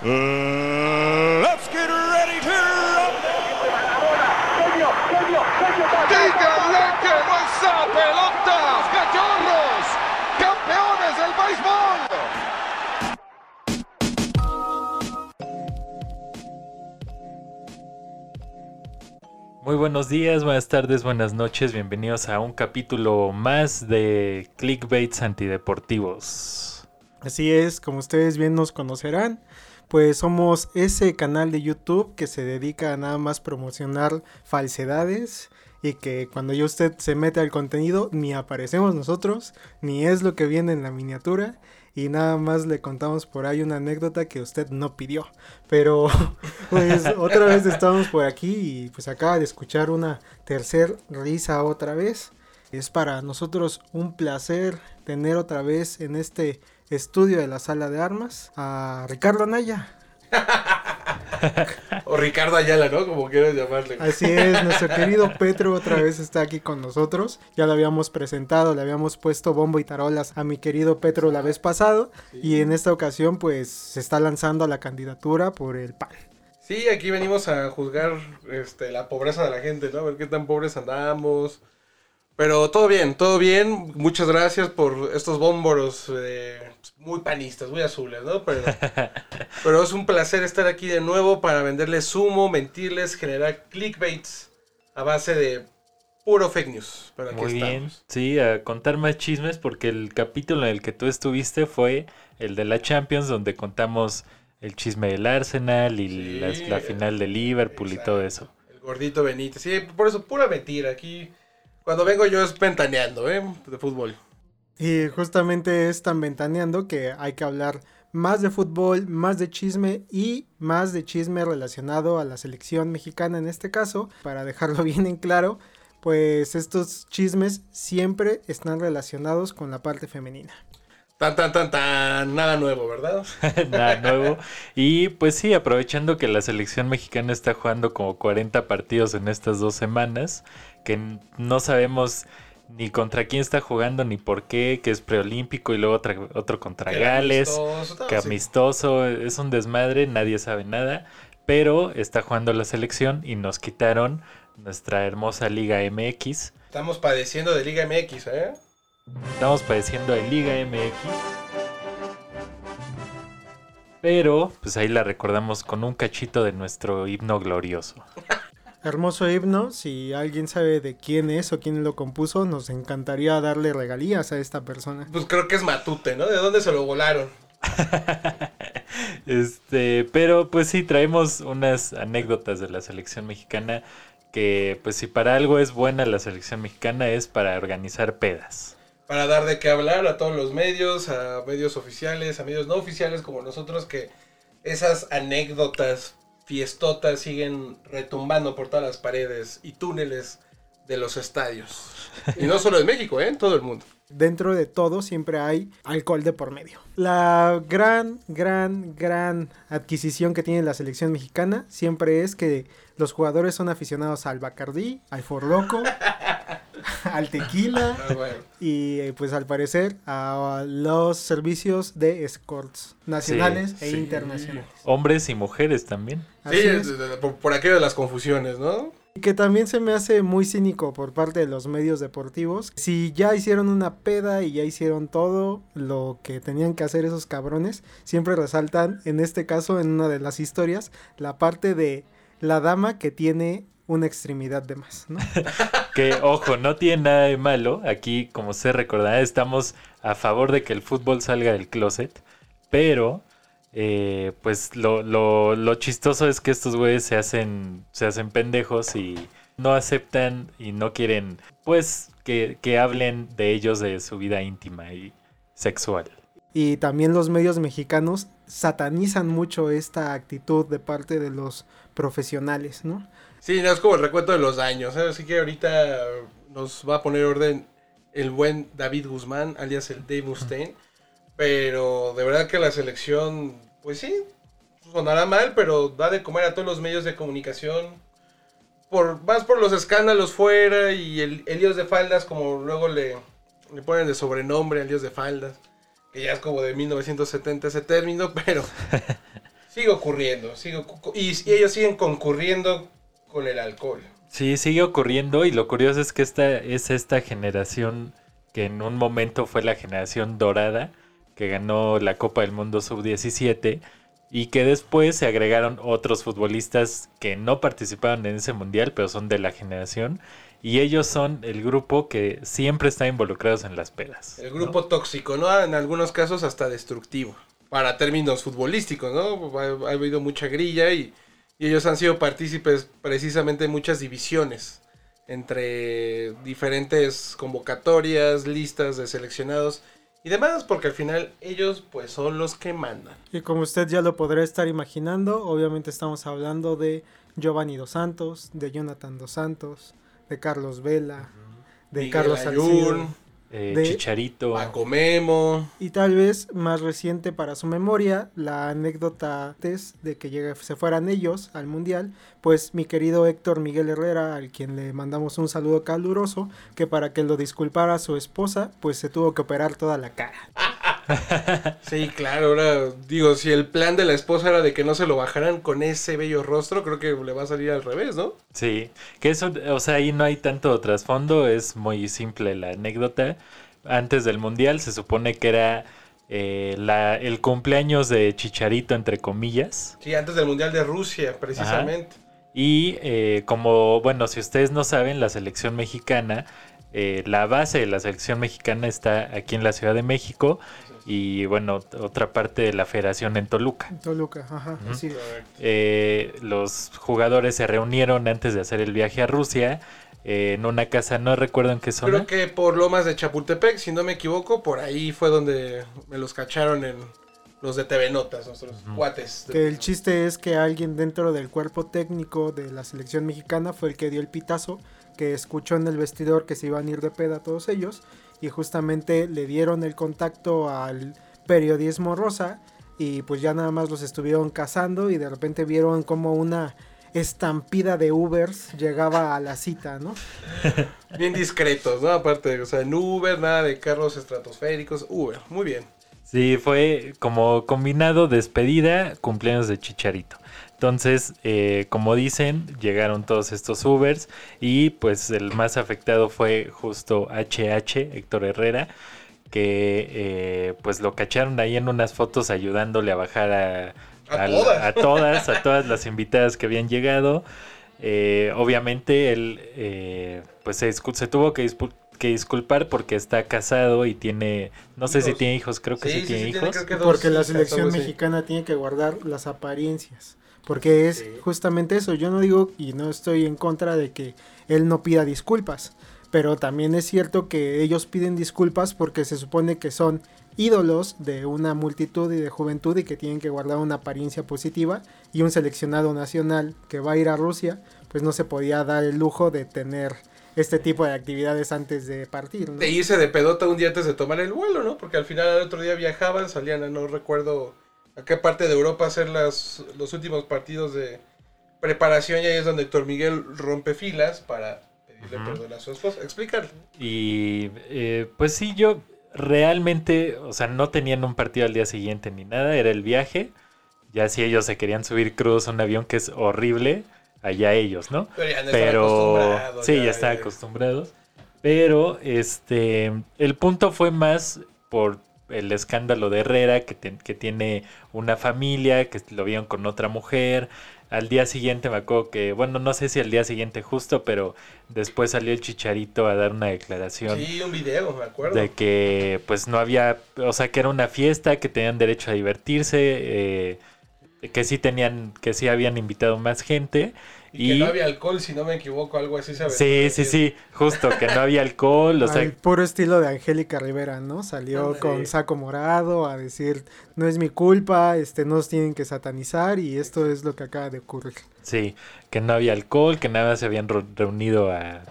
Uh, let's get ready to. ¡Díganle que no esa pelota! ¡Cachorros! ¡Campeones del béisbol! Muy buenos días, buenas tardes, buenas noches, bienvenidos a un capítulo más de Clickbaits Antideportivos. Así es, como ustedes bien nos conocerán, pues somos ese canal de YouTube que se dedica a nada más promocionar falsedades y que cuando ya usted se mete al contenido ni aparecemos nosotros, ni es lo que viene en la miniatura y nada más le contamos por ahí una anécdota que usted no pidió. Pero pues otra vez estamos por aquí y pues acaba de escuchar una tercer risa otra vez. Es para nosotros un placer tener otra vez en este estudio de la sala de armas a Ricardo Anaya. O Ricardo Ayala, ¿no? Como quieras llamarle. Así es, nuestro querido Petro otra vez está aquí con nosotros. Ya lo habíamos presentado, le habíamos puesto bombo y tarolas a mi querido Petro la vez pasado. Y en esta ocasión, pues se está lanzando a la candidatura por el PAN. Sí, aquí venimos a juzgar este, la pobreza de la gente, ¿no? A ver qué tan pobres andamos. Pero todo bien, todo bien. Muchas gracias por estos bómboros eh, muy panistas, muy azules, ¿no? Pero, pero es un placer estar aquí de nuevo para venderles humo, mentirles, generar clickbaits a base de puro fake news. Pero aquí Muy bien, sí, a contar más chismes porque el capítulo en el que tú estuviste fue el de la Champions donde contamos el chisme del Arsenal y Sí, la, la final de Liverpool y todo eso. El gordito Benítez. Sí, por eso, pura mentira. Aquí, cuando vengo yo es ventaneando, ¿eh? De fútbol. Y justamente es tan ventaneando que hay que hablar más de fútbol, más de chisme y más de chisme relacionado a la selección mexicana en este caso, para dejarlo bien en claro, pues estos chismes siempre están relacionados con la parte femenina. Tan, tan, tan, tan. Nada nuevo, ¿verdad? Nada nuevo. Y pues sí, aprovechando que la selección mexicana está jugando como 40 partidos en estas dos semanas, que no sabemos ni contra quién está jugando ni por qué, que es preolímpico y luego otra- otro contra Que Gales, amistoso, que amistoso, es un desmadre, nadie sabe nada, pero está jugando la selección y nos quitaron nuestra hermosa Liga MX. Estamos padeciendo de Liga MX, ¿eh? Estamos padeciendo de Liga MX. Pero, pues ahí la recordamos con un cachito de nuestro himno glorioso. Hermoso himno, si alguien sabe de quién es o quién lo compuso, nos encantaría darle regalías a esta persona. Pues creo que es Matute, ¿no? ¿De dónde se lo volaron? Este, pero pues sí, traemos unas anécdotas de la selección mexicana que, pues si para algo es buena la selección mexicana es para organizar pedas. Para dar de qué hablar a todos los medios, a medios oficiales, a medios no oficiales como nosotros, que esas anécdotas fiestotas siguen retumbando por todas las paredes y túneles de los estadios. Y no solo en México, ¿eh? En todo el mundo. Dentro de todo siempre hay alcohol de por medio. La gran, gran, gran adquisición que tiene la selección mexicana siempre es que los jugadores son aficionados al Bacardí, al Forloco, al tequila Ah, bueno. y eh, pues al parecer a los servicios de escorts nacionales Sí, e sí. internacionales. Hombres y mujeres también. Sí, es. por, por aquello de las confusiones, ¿no? Y que también se me hace muy cínico por parte de los medios deportivos. Si ya hicieron una peda y ya hicieron todo lo que tenían que hacer esos cabrones, siempre resaltan, en este caso, en una de las historias, la parte de la dama que tiene una extremidad de más, ¿no? Que, ojo, no tiene nada de malo. Aquí, como se recordará, estamos a favor de que el fútbol salga del closet. Pero, eh, pues lo, lo, lo chistoso es que estos güeyes se hacen, se hacen pendejos y no aceptan y no quieren, pues, que, que hablen de ellos, de su vida íntima y sexual. Y también los medios mexicanos satanizan mucho esta actitud de parte de los profesionales, ¿no? Sí, no es como el recuento de los daños. ¿eh? Así que ahorita nos va a poner orden el buen David Guzmán, alias el Dave Mustaine. Pero de verdad que la selección, pues sí, sonará mal, pero da de comer a todos los medios de comunicación. Por, más por los escándalos fuera y el, el líos de faldas, como luego le, le ponen de sobrenombre al líos de faldas. Que ya es como de 1970 ese término, pero... Sigue ocurriendo, sigue y ellos siguen concurriendo con el alcohol. Sí, sigue ocurriendo y lo curioso es que esta es esta generación que en un momento fue la generación dorada que ganó la Copa del Mundo Sub-17 y que después se agregaron otros futbolistas que no participaron en ese mundial pero son de la generación y ellos son el grupo que siempre está involucrados en las pedas. El grupo tóxico, ¿no? En algunos casos hasta destructivo. Para términos futbolísticos, ¿no? Ha, ha habido mucha grilla y, y ellos han sido partícipes precisamente de muchas divisiones entre diferentes convocatorias, listas de seleccionados y demás, porque al final ellos pues son los que mandan. Y como usted ya lo podrá estar imaginando, obviamente estamos hablando de Giovanni Dos Santos, de Jonathan Dos Santos, de Carlos Vela, de Miguel Carlos Ayun, Salcido. Eh, De- Chicharito. Paco Memo, Y tal vez más reciente para su memoria, la anécdota es de que llegue- se fueran ellos al Mundial, pues mi querido Héctor Miguel Herrera, al quien le mandamos un saludo caluroso, que para que lo disculpara a su esposa, pues se tuvo que operar toda la cara. Sí, claro, ahora digo, si el plan de la esposa era de que no se lo bajaran con ese bello rostro, creo que le va a salir al revés, ¿no? Sí, que eso, o sea, ahí no hay tanto trasfondo, es muy simple la anécdota. Antes del Mundial se supone que era eh, la, el cumpleaños de Chicharito, entre comillas. Sí, antes del Mundial de Rusia, precisamente. Y eh, como, bueno, si ustedes no saben, la selección mexicana, eh, la base de la selección mexicana está aquí en la Ciudad de México y, bueno, otra parte de la federación en Toluca. Toluca, ajá, así. Eh, los jugadores se reunieron antes de hacer el viaje a Rusia eh, en una casa, no recuerdo en qué zona. Creo que por Lomas de Chapultepec, si no me equivoco, por ahí fue donde me los cacharon en los de TV Notas, nuestros cuates. Que el chiste es que alguien dentro del cuerpo técnico de la selección mexicana fue el que dio el pitazo, que escuchó en el vestidor que se iban a ir de peda todos ellos y justamente le dieron el contacto al periodismo rosa y pues ya nada más los estuvieron cazando y de repente vieron como una estampida de Ubers llegaba a la cita, ¿no? Bien discretos, ¿no? Aparte, o sea, en Uber, nada de carros estratosféricos. Uber, muy bien. Sí, fue como combinado despedida, cumpleaños de Chicharito. Entonces, eh, como dicen, llegaron todos estos Ubers y pues el más afectado fue justo HH, Héctor Herrera, que eh, pues lo cacharon ahí en unas fotos ayudándole a bajar a, A todas. a todas, a todas las invitadas que habían llegado. Eh, obviamente él eh, pues se, se tuvo que, dispu- que disculpar porque está casado y tiene, no sé si tiene hijos, creo que sí, tiene hijos. creo que dos Porque la selección mexicana tiene que guardar las apariencias. Porque es Sí. justamente eso. Yo no digo y no estoy en contra de que él no pida disculpas. Pero también es cierto que ellos piden disculpas porque se supone que son ídolos de una multitud y de juventud y que tienen que guardar una apariencia positiva. Y un seleccionado nacional que va a ir a Rusia, pues no se podía dar el lujo de tener este tipo de actividades antes de partir. ¿no? De irse de pedota un día antes de tomar el vuelo, ¿no? Porque al final al otro día viajaban, salían a no recuerdo a qué parte de Europa hacer las, los últimos partidos de preparación y ahí es donde Héctor Miguel rompe filas para pedirle Ujú. perdón a su esposa. Explícale. Y eh, pues sí, yo realmente, o sea, no tenían un partido al día siguiente ni nada, era el viaje. Ya si ellos se querían subir crudos a un avión que es horrible, allá ellos, ¿no? Pero ya no Pero acostumbrados, sí, ya están ya. acostumbrados. Pero este, el punto fue más por el escándalo de Herrera, que, que tiene una familia, que lo vieron con otra mujer. Al día siguiente me acuerdo que, bueno, no sé si al día siguiente justo, pero después salió el chicharito a dar una declaración Sí, un video, me acuerdo. de que pues no había, o sea, que era una fiesta, que tenían derecho a divertirse, eh, que sí tenían, que sí habían invitado más gente. y, que no había alcohol, si no me equivoco, algo así se Sí, sí, sí, justo, que no había alcohol, o sea, Al puro estilo de Angélica Rivera, ¿no? Salió con saco morado a decir, no es mi culpa, este, no nos tienen que satanizar y esto es lo que acaba de ocurrir. sí, que no había alcohol, que nada se habían reunido a,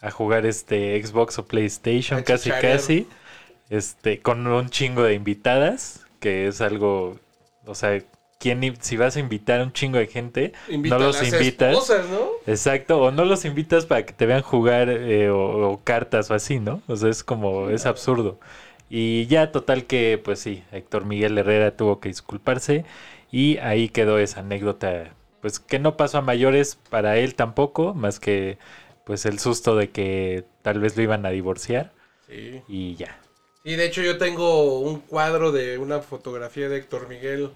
a jugar este Xbox o PlayStation, A casi casi, este, con un chingo de invitadas, que es algo, o sea, ¿quién, si vas a invitar a un chingo de gente, no los invitas? esposas, ¿no? Exacto, o no los invitas para que te vean jugar eh, o, o cartas o así, ¿no? O sea, es como, es absurdo. Y ya total que, pues sí, Héctor Miguel Herrera tuvo que disculparse Y ahí quedó esa anécdota, pues que no pasó a mayores para él tampoco, más que pues el susto de que tal vez lo iban a divorciar Sí. y ya. Y de hecho yo tengo un cuadro de una fotografía de Héctor Miguel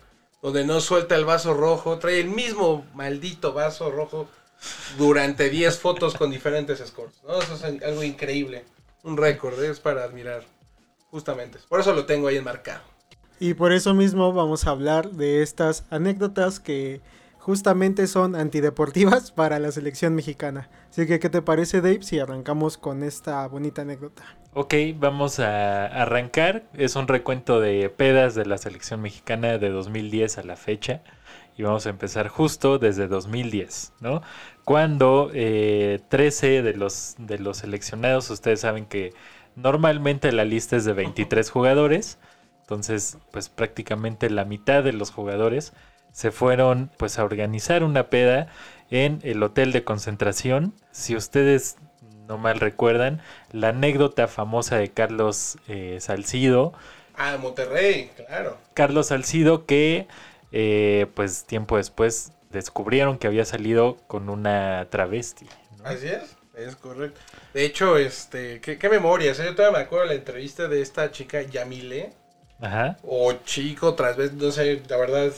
donde no suelta el vaso rojo, trae el mismo maldito vaso rojo durante 10 fotos con diferentes scores. Eso es algo increíble, un récord, ¿eh? es para admirar, justamente. Por eso lo tengo ahí enmarcado. Y por eso mismo vamos a hablar de estas anécdotas que justamente son antideportivas para la selección mexicana. Así que, ¿qué te parece, Dave, si arrancamos con esta bonita anécdota? Ok, vamos a arrancar. Es un recuento de pedas de la selección mexicana de 2010 a la fecha. Y vamos a empezar justo desde 2010, ¿no? Cuando eh, 13 de los, de los seleccionados, ustedes saben que normalmente la lista es de 23 jugadores. Entonces, pues prácticamente la mitad de los jugadores se fueron pues a organizar una peda en el hotel de concentración. Si ustedes no mal recuerdan, la anécdota famosa de Carlos eh, Salcido. Ah, Monterrey, claro. Carlos Salcido que eh, pues tiempo después descubrieron que había salido con una travesti. ¿no? Así es, es correcto. De hecho, este, qué, qué memorias, yo todavía me acuerdo de la entrevista de esta chica Yamile, Ajá. o chico, tras vez, no sé, la verdad,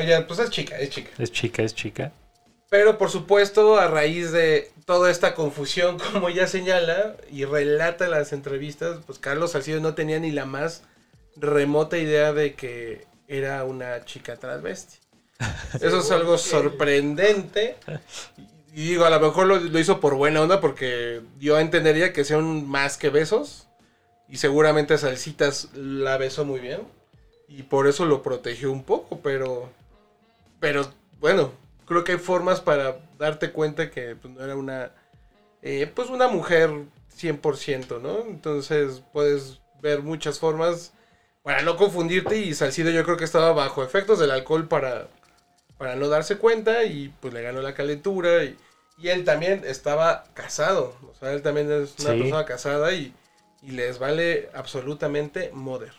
ella, pues es chica, es chica. Es chica, es chica. Pero por supuesto, a raíz de toda esta confusión, como ella señala y relata en las entrevistas, pues Carlos Salcido no tenía ni la más remota idea de que era una chica transvesti. Eso es algo sorprendente. Y digo, a lo mejor lo, lo hizo por buena onda porque yo entendería que sean más que besos. Y seguramente Salsitas la besó muy bien. Y por eso lo protegió un poco, pero... Pero bueno, creo que hay formas para darte cuenta que pues, no era una... eh, pues una mujer 100%, ¿no? Entonces puedes ver muchas formas para no confundirte y Salcido yo creo que estaba bajo efectos del alcohol para, para no darse cuenta y pues le ganó la calentura y, y él también estaba casado, o sea, él también es una Sí. persona casada y, y les vale absolutamente moder.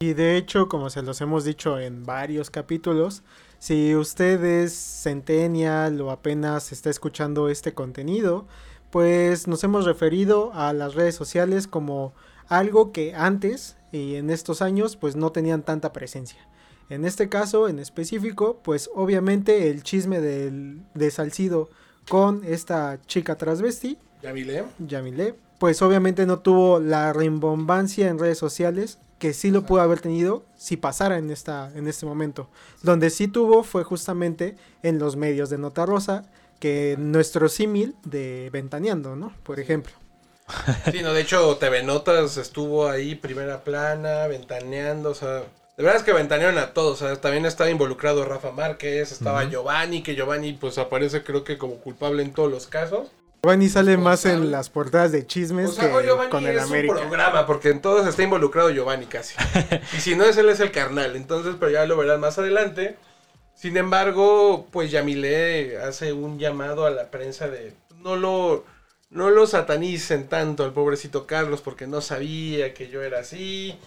Y de hecho, como se los hemos dicho en varios capítulos, si usted es centennial o apenas está escuchando este contenido, pues nos hemos referido a las redes sociales como algo que antes y en estos años pues no tenían tanta presencia. En este caso en específico, pues obviamente el chisme del, de Salcido con esta chica transvesti ¿Ya vile? Yamile, pues obviamente no tuvo la rimbombancia en redes sociales que sí lo pudo haber tenido si pasara en esta en este momento. Donde sí tuvo fue justamente en los medios de Nota Rosa, que nuestro símil de Ventaneando, ¿no? Por ejemplo. Sí, no, de hecho TV Notas estuvo ahí, primera plana, ventaneando, o sea... De verdad es que ventanearon a todos, o sea, también estaba involucrado Rafa Márquez, estaba. Giovanni, que Giovanni pues aparece creo que como culpable en todos los casos. Giovanni sale más en las portadas de chismes O sea, que Giovanni con el es América. un programa, porque en todos está involucrado Giovanni casi. y si no es él, es el carnal. Entonces, pero ya lo verán más adelante. Sin embargo, pues Yamile hace un llamado a la prensa de no lo, no lo satanicen tanto al pobrecito Carlos porque no sabía que yo era así.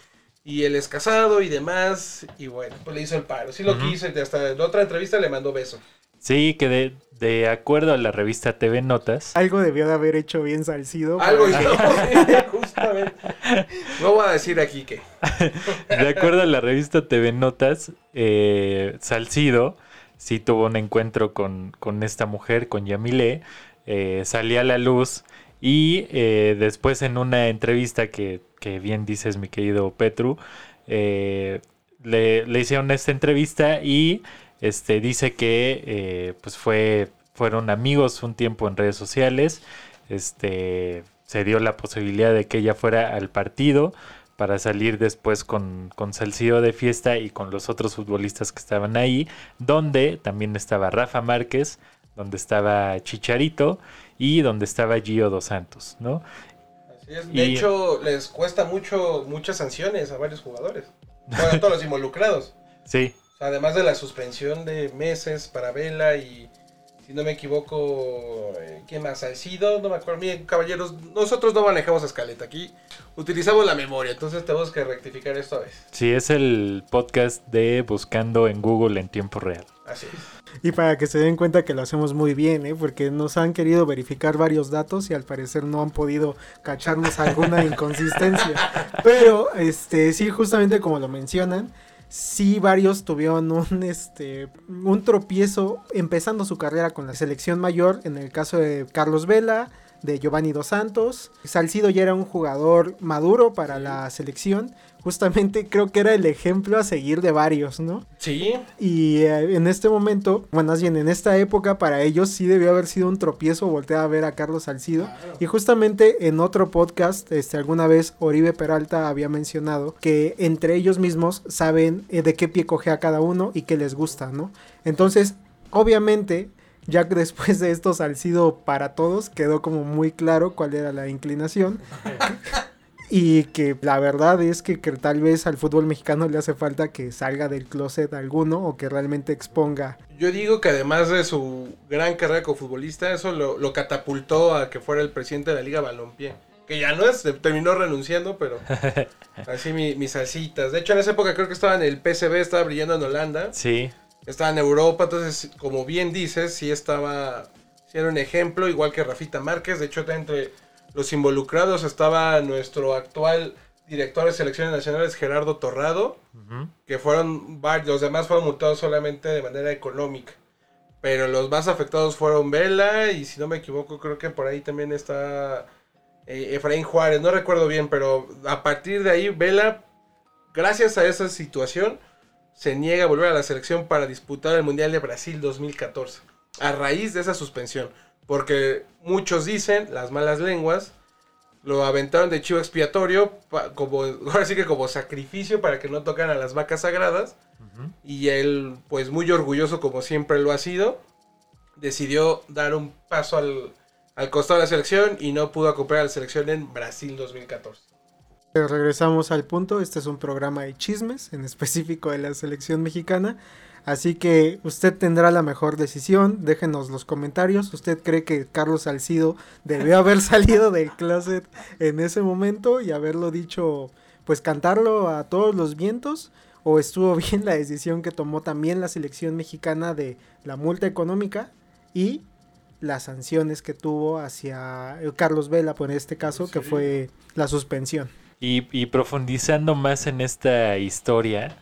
Y él es casado y demás. Y bueno, pues le hizo el paro. Sí lo Ujú. quiso y hasta en otra entrevista le mandó beso. Sí, que de, de acuerdo a la revista TV Notas, Algo debió de haber hecho bien Salcido. Algo hizo, justamente. No voy a decir aquí que. de acuerdo a la revista TV Notas, eh, Salcido sí tuvo un encuentro con, con esta mujer, con Yamile, eh, salía a la luz y eh, después en una entrevista que, que bien dices mi querido Petru, eh, le, le hicieron esta entrevista y este, dice que eh, pues fue, fueron amigos un tiempo en redes sociales, este, se dio la posibilidad de que ella fuera al partido para salir después con, con Salcido de fiesta y con los otros futbolistas que estaban ahí, donde también estaba Rafa Márquez, donde estaba Chicharito y donde estaba Gio Dos Santos, ¿no? Así es. De Y- hecho, les cuesta mucho muchas sanciones a varios jugadores. Bueno, a todos los involucrados. Sí, O sea, además de la suspensión de meses para Vela y si no me equivoco, eh, ¿quién más? Salcido, no me acuerdo. Miren, caballeros, nosotros no manejamos escaleta aquí, utilizamos la memoria, entonces tenemos que rectificar esto a veces. Sí, es el podcast de Buscando en Google en tiempo real. Así es. Y para que se den cuenta que lo hacemos muy bien, ¿eh? porque nos han querido verificar varios datos y al parecer no han podido cacharnos alguna inconsistencia. Pero, este, sí, justamente como lo mencionan, sí varios tuvieron un, este, un tropiezo empezando su carrera con la selección mayor, en el caso de Carlos Vela, de Giovanni Dos Santos. Salcido ya era un jugador maduro para la selección. Justamente creo que era el ejemplo a seguir de varios, ¿no? Sí, Y eh, en este momento, bueno, más bien en esta época, para ellos sí debió haber sido un tropiezo voltear a ver a Carlos Salcido. Y justamente en otro podcast, este, alguna vez Oribe Peralta había mencionado que entre ellos mismos saben eh, de qué pie cojea cada uno y qué les gusta, ¿no? Entonces, obviamente, ya que después de esto Salcido para todos quedó como muy claro cuál era la inclinación. Y que la verdad es que, que tal vez al fútbol mexicano le hace falta que salga del closet alguno o que realmente exponga. yo digo que además de su gran carrera como futbolista, eso lo, lo catapultó a que fuera el presidente de la Liga Balompié. Que ya no es, terminó renunciando, pero así mi- mis salsitas. De hecho, en esa época creo que estaba en el PSV, estaba brillando en Holanda. Sí, Estaba en Europa, entonces, como bien dices, sí estaba, sí era un ejemplo, igual que Rafita Márquez. De hecho, entre los involucrados estaba nuestro actual director de selecciones nacionales, Gerardo Torrado, que fueron varios, los demás fueron multados solamente de manera económica. Pero los más afectados fueron Vela y si no me equivoco creo que por ahí también está eh, Efraín Juárez, no recuerdo bien, pero a partir de ahí Vela, gracias a esa situación, se niega a volver a la selección para disputar el Mundial de Brasil 2014. A raíz de esa suspensión. Porque muchos dicen, las malas lenguas, lo aventaron de chivo expiatorio, pa- como, ahora sí que como sacrificio para que no tocaran a las vacas sagradas. Ujú. Y él, pues muy orgulloso como siempre lo ha sido, decidió dar un paso al, al costado de la selección y no pudo acompañar a la selección en Brasil 2014. Pero regresamos al punto, este es un programa de chismes, en específico de la selección mexicana. Así que usted tendrá la mejor decisión, déjenos los comentarios. ¿Usted cree que Carlos Salcido debió haber salido del closet en ese momento y haberlo dicho, pues cantarlo a todos los vientos? ¿O estuvo bien la decisión que tomó también la selección mexicana de la multa económica y las sanciones que tuvo hacia eh, Carlos Vela, por este caso, que fue la suspensión? Y, y profundizando más en esta historia,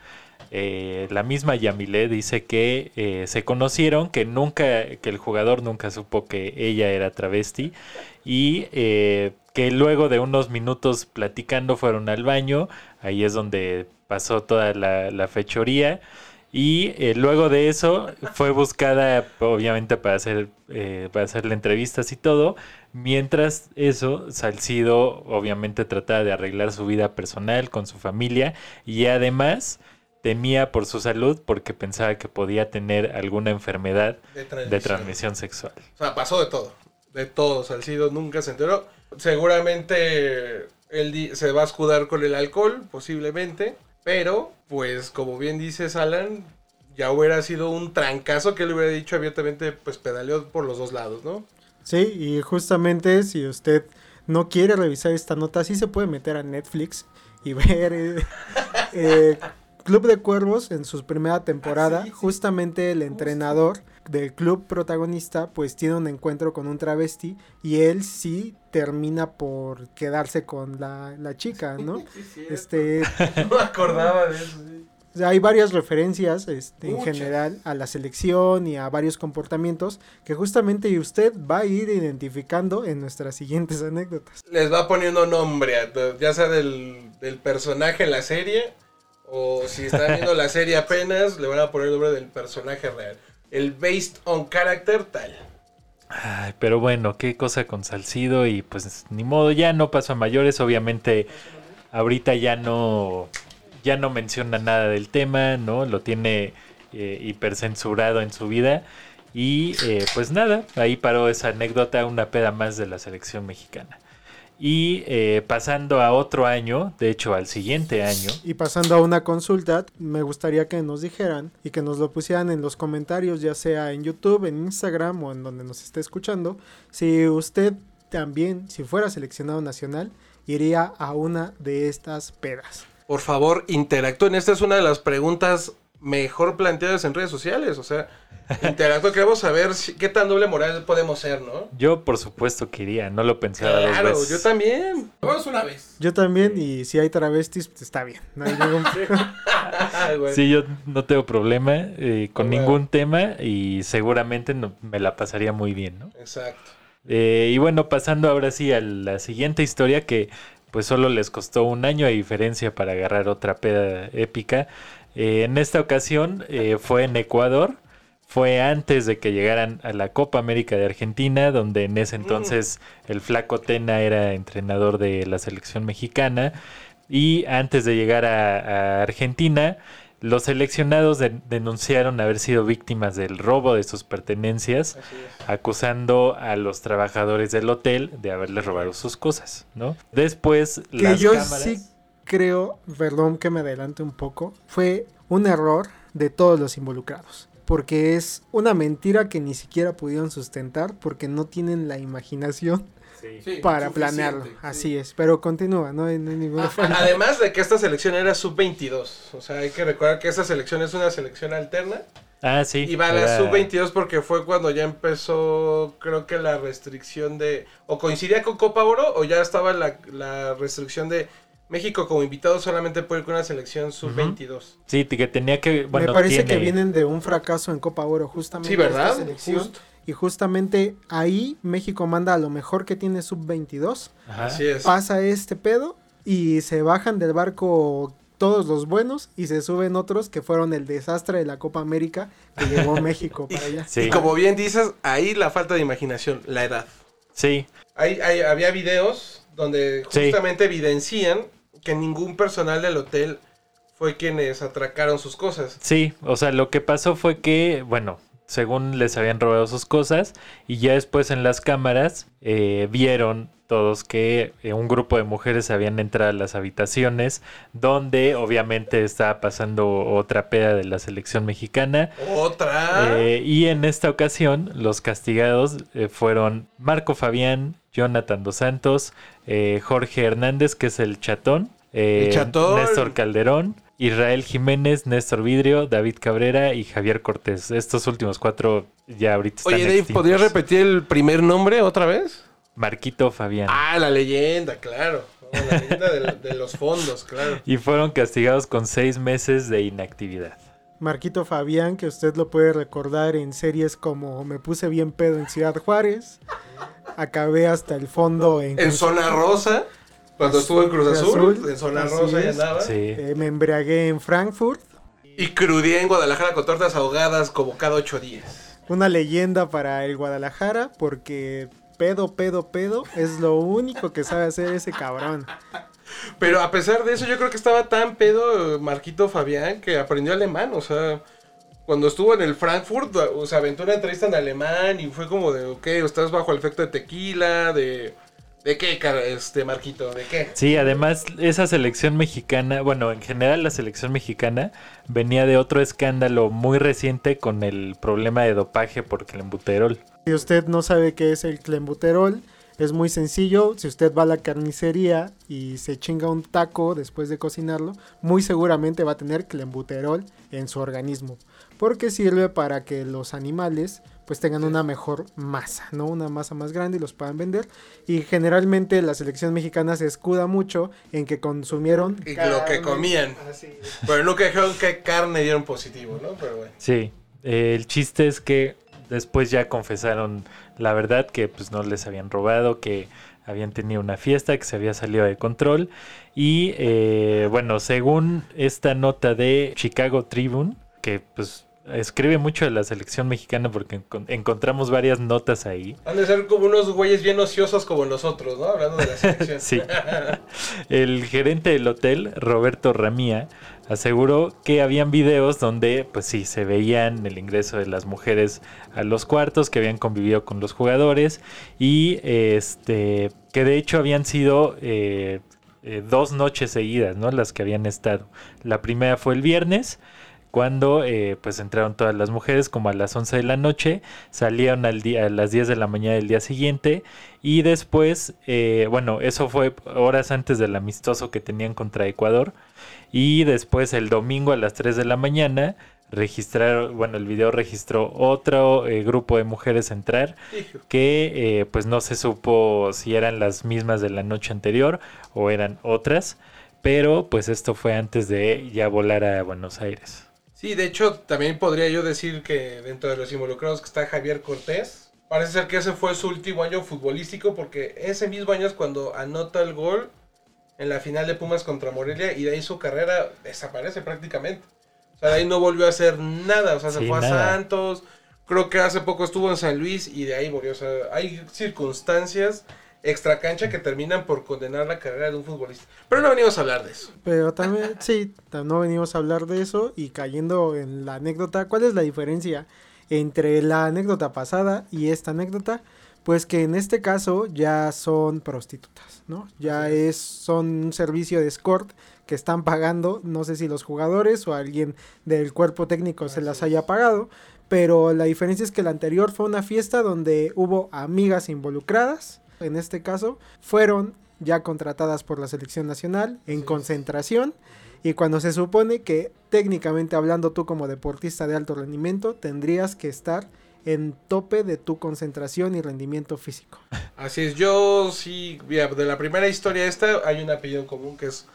eh, la misma Yamile dice que eh, se conocieron, que nunca, que el jugador nunca supo que ella era travesti y eh, que luego de unos minutos platicando fueron al baño, ahí es donde pasó toda la, fechoría. Y luego de eso fue buscada, obviamente, para hacer, para hacerle entrevistas y todo. Mientras eso, Salcido obviamente trataba de arreglar su vida personal con su familia y además temía por su salud porque pensaba que podía tener alguna enfermedad De de transmisión. sexual. O sea, pasó de todo. De todo. Salcido nunca se enteró. Seguramente él se va a escudar con el alcohol, posiblemente. Pero, pues, como bien dices, Alan, ya hubiera sido un trancazo que él hubiera dicho abiertamente, pues pedaleó por los dos lados, ¿no? Sí, y justamente si usted no quiere revisar esta nota, sí se puede meter a Netflix y ver eh, eh, Club de Cuervos en su primera temporada. Ah, sí, sí. Justamente el entrenador del club protagonista pues tiene un encuentro con un travesti y él sí termina por quedarse con la, la chica, ¿no? Este, No me acordaba de eso. sí. hay varias referencias este, en general a la selección y a varios comportamientos que justamente usted va a ir identificando en nuestras siguientes anécdotas. Les va poniendo nombre, a ya sea del, del personaje en la serie, o si están viendo la serie apenas, le van a poner el nombre del personaje real. El based on character tal. Ay, pero bueno, qué cosa con Salcido y pues ni modo, ya no pasó a mayores, obviamente ahorita ya no ya no menciona nada del tema, ¿no? Lo tiene eh, hipercensurado en su vida y eh, pues nada, ahí paró esa anécdota, una peda más de la selección mexicana. Y eh, pasando a otro año, de hecho al siguiente año, Y pasando a una consulta, me gustaría que nos dijeran y que nos lo pusieran en los comentarios, ya sea en YouTube, en Instagram o en donde nos esté escuchando, si usted también, si fuera seleccionado nacional, iría a una de estas pedas. Por favor, interactúen. Esta es una de las preguntas mejor planteadas en redes sociales. O sea, interactúen. Queremos saber si- qué tan doble moral podemos ser, ¿no? yo por supuesto que iría, no lo pensaba dos Claro, veces. yo también. Vamos una vez. Yo también, y si hay travestis, pues está bien. No hay ningún... Ay. Sí, yo no tengo problema eh, con Bueno. ningún tema y seguramente no- me la pasaría muy bien, ¿no? Exacto. Eh, y bueno, pasando ahora sí a la siguiente historia que pues solo les costó un año a diferencia para agarrar otra peda épica. Eh, en esta ocasión eh, fue en Ecuador, fue antes de que llegaran a la Copa América de Argentina, donde en ese entonces el flaco Tena era entrenador de la selección mexicana. Y antes de llegar a, a Argentina, los seleccionados de- denunciaron haber sido víctimas del robo de sus pertenencias acusando a los trabajadores del hotel de haberles robado sus cosas, ¿no? Después que las yo cámaras... sí creo, perdón que me adelante un poco, fue un error de todos los involucrados. Porque es una mentira que ni siquiera pudieron sustentar porque no tienen la imaginación Sí. Para planearlo. sí. Así es, pero continúa, no hay, no hay ninguna falta. Además de que esta selección era sub-22. O sea, hay que recordar que esta selección es una selección alterna. Ah, sí. Y va a la era- sub-22 porque fue cuando ya empezó, creo que la restricción de... O coincidía con Copa Oro o ya estaba la, la restricción de México como invitado solamente puede ir con una selección sub-22. Sí, que tenía que... Bueno, me parece tiene- que vienen de un fracaso en Copa Oro, justamente. Sí, ¿verdad? esta selección. Justo. Y justamente ahí México manda a lo mejor que tiene sub-22. Ajá. Así es. Pasa este pedo y se bajan del barco todos los buenos y se suben otros que fueron el desastre de la Copa América que llevó México para allá. Sí, Y como bien dices, ahí la falta de imaginación, la edad. sí, Hay, hay- había videos donde Sí. justamente evidencian que ningún personal del hotel fue quienes atracaron sus cosas. sí. O sea, lo que pasó fue que, bueno, según les habían robado sus cosas y ya después en las cámaras eh, vieron todos que eh, un grupo de mujeres habían entrado a las habitaciones donde obviamente estaba pasando otra peda de la selección mexicana Otra. Eh, y en esta ocasión, los castigados eh, fueron Marco Fabián, Jonathan Dos Santos, eh, Jorge Hernández, que es el chatón, eh, El chatón. Néstor Calderón, Israel Jiménez, Néstor Vidrio, David Cabrera y Javier Cortés. Estos últimos cuatro ya ahorita están Oye, Dave, extintos. ¿podrías repetir el primer nombre otra vez? Marquito Fabián. Ah, la leyenda, claro. La leyenda de, de los fondos, claro. Y fueron castigados con seis meses de inactividad. Marquito Fabián, que usted lo puede recordar en series como Me puse bien pedo en Ciudad Juárez, acabé hasta el fondo en, En Zona Rosa, cuando estuvo en Cruz Azul, Azul, en Zona Rosa ya es. andaba. Sí. eh, me embriagué en Frankfurt, Y crudía en Guadalajara con tortas ahogadas como cada ocho días. una leyenda para el Guadalajara porque pedo, pedo, pedo es lo único que sabe hacer ese cabrón. Pero a pesar de eso, yo creo que estaba tan pedo eh, Marquito Fabián que aprendió alemán. O sea, cuando estuvo en el Frankfurt, o sea, aventó una entrevista en alemán y fue como de, ok, estás bajo el efecto de tequila, de... ¿De qué, este, Marquito? ¿De qué? Sí, además esa selección mexicana, bueno, en general la selección mexicana venía de otro escándalo muy reciente con el problema de dopaje por clenbuterol. Si usted no sabe qué es el clenbuterol, es muy sencillo. Si usted va a la carnicería y se chinga un taco después de cocinarlo, muy seguramente va a tener clenbuterol en su organismo. Porque sirve para que los animales pues tengan una mejor masa, ¿no? Una masa más grande y los puedan vender. Y generalmente la selección mexicana se escuda mucho en que consumieron Y lo que comían. Así. Pero nunca dijeron qué carne dieron positivo, ¿no? Pero bueno. Sí, eh, el chiste es que después ya confesaron la verdad que pues no les habían robado, que habían tenido una fiesta, que se había salido de control. Y eh, bueno, según esta nota de Chicago Tribune, que pues escribe mucho de la selección mexicana porque encon- encontramos varias notas ahí. Han de ser como unos güeyes bien ociosos como nosotros, ¿no? Hablando de la selección. Sí. El gerente del hotel, Roberto Ramía, aseguró que habían videos donde, pues sí, se veían el ingreso de las mujeres a los cuartos, que habían convivido con los jugadores y este que de hecho habían sido eh, eh, dos noches seguidas, ¿no? Las que habían estado. La primera fue el viernes cuando eh, pues entraron todas las mujeres como a las 11 de la noche, salieron al día, a las 10 de la mañana del día siguiente y después, eh, bueno, eso fue horas antes del amistoso que tenían contra Ecuador y después el domingo a las 3 de la mañana registraron, bueno, el video registró otro eh, grupo de mujeres entrar que eh, pues no se supo si eran las mismas de la noche anterior o eran otras, pero pues esto fue antes de ya volar a Buenos Aires. Sí, de hecho, también podría yo decir que dentro de los involucrados que está Javier Cortés. Parece ser que ese fue su último año futbolístico porque ese mismo año es cuando anota el gol en la final de Pumas contra Morelia y de ahí su carrera desaparece prácticamente. O sea, de ahí no volvió a hacer nada. O sea, se Sí, fue nada. a Santos. Creo que hace poco estuvo en San Luis y de ahí murió. O sea, hay circunstancias extra cancha que terminan por condenar la carrera de un futbolista. Pero no venimos a hablar de eso. Pero también, sí, no venimos a hablar de eso y cayendo en la anécdota, ¿cuál es la diferencia entre la anécdota pasada y esta anécdota? Pues que en este caso ya son prostitutas, ¿no? Ya es, son un servicio de escort que están pagando, no sé si los jugadores o alguien del cuerpo técnico se las haya pagado, pero la diferencia es que la anterior fue una fiesta donde hubo amigas involucradas, en este caso, fueron ya contratadas por la selección nacional en concentración y cuando se supone que técnicamente hablando tú como deportista de alto rendimiento tendrías que estar en tope de tu concentración y rendimiento físico. Así es, yo sí, mira, de la primera historia esta hay un apellido común que es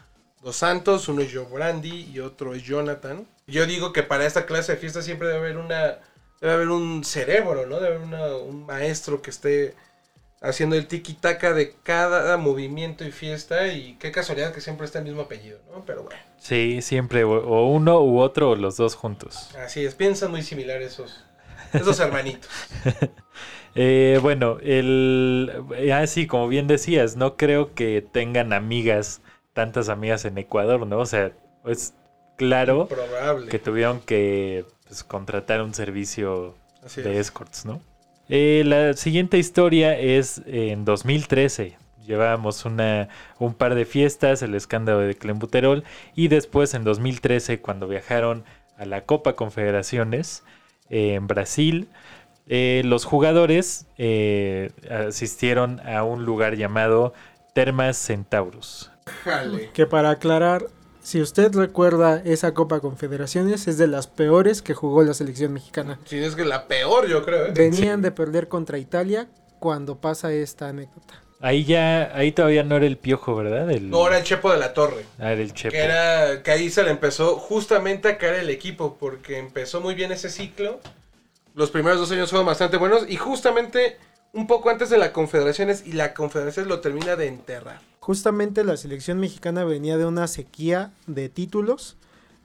Dos Santos, uno es Brandy y otro es Jonathan. Yo digo que para esta clase de fiesta siempre debe haber una, debe haber un cerebro, ¿no? Debe haber una- un maestro que esté haciendo el tiki-taka de cada movimiento y fiesta y qué casualidad que siempre está el mismo apellido, ¿no? Pero bueno, Sí, siempre, o, uno u otro o los dos juntos. así es, piensan muy similar esos, esos hermanitos. Eh, bueno, el, eh, así como bien decías, no creo que tengan amigas, tantas amigas en Ecuador, ¿no? O sea, es claro que tuvieron que pues, contratar un servicio Así de es. escorts, ¿no? Eh, la siguiente historia es en 2013. Llevábamos una, un par de fiestas, el escándalo de Clembuterol, y después en 2013, cuando viajaron a la Copa Confederaciones eh, en Brasil, eh, los jugadores eh, asistieron a un lugar llamado Termas Centaurus. Jale. Que para aclarar, si usted recuerda esa Copa Confederaciones es de las peores que jugó la selección mexicana. Sí, es que la peor, yo creo. ¿eh? Venían de perder contra Italia cuando pasa esta anécdota. Ahí ya, ahí todavía no era el piojo, ¿verdad? El, No, era el Chepo de la Torre. ah, era el Chepo. Que era que ahí se le empezó justamente a caer el equipo porque empezó muy bien ese ciclo. Los primeros dos años fueron bastante buenos y justamente un poco antes de la Confederaciones y la Confederaciones lo termina de enterrar. Justamente la selección mexicana venía de una sequía de títulos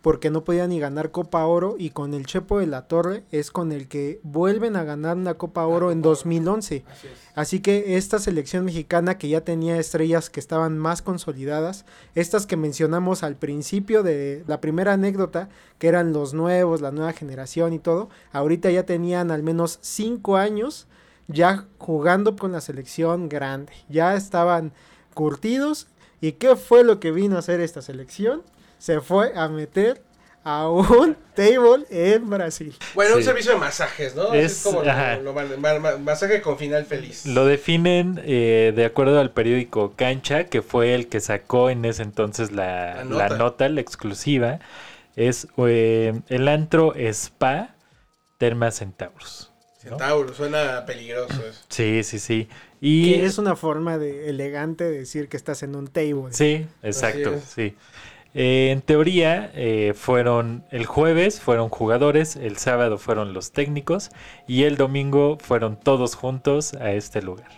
porque no podía ni ganar Copa Oro y con el Chepo de la Torre es con el que vuelven a ganar una Copa Oro en 2011. Así. Así que esta selección mexicana que ya tenía estrellas que estaban más consolidadas, estas que mencionamos al principio de la primera anécdota, que eran los nuevos, la nueva generación y todo, ahorita ya tenían al menos cinco años ya jugando con la selección grande, ya estaban curtidos. ¿Y qué fue lo que vino a hacer esta selección? Se fue a meter a un table en Brasil. Bueno, un servicio de masajes, ¿no? Así Es- Es, como lo- lo man- ma- ma- masaje con final feliz. Lo definen eh, de acuerdo al periódico Cancha, que fue el que sacó en ese entonces la, La la nota. la, exclusiva. Es eh, el antro Spa Terma ¿no? Centauro, suena peligroso eso. Sí, sí, sí. Y Que es una forma de elegante de decir que estás en un table. Sí, exacto, sí. Eh, en teoría, eh, fueron el jueves fueron jugadores, el sábado fueron los técnicos y el domingo fueron todos juntos a este lugar.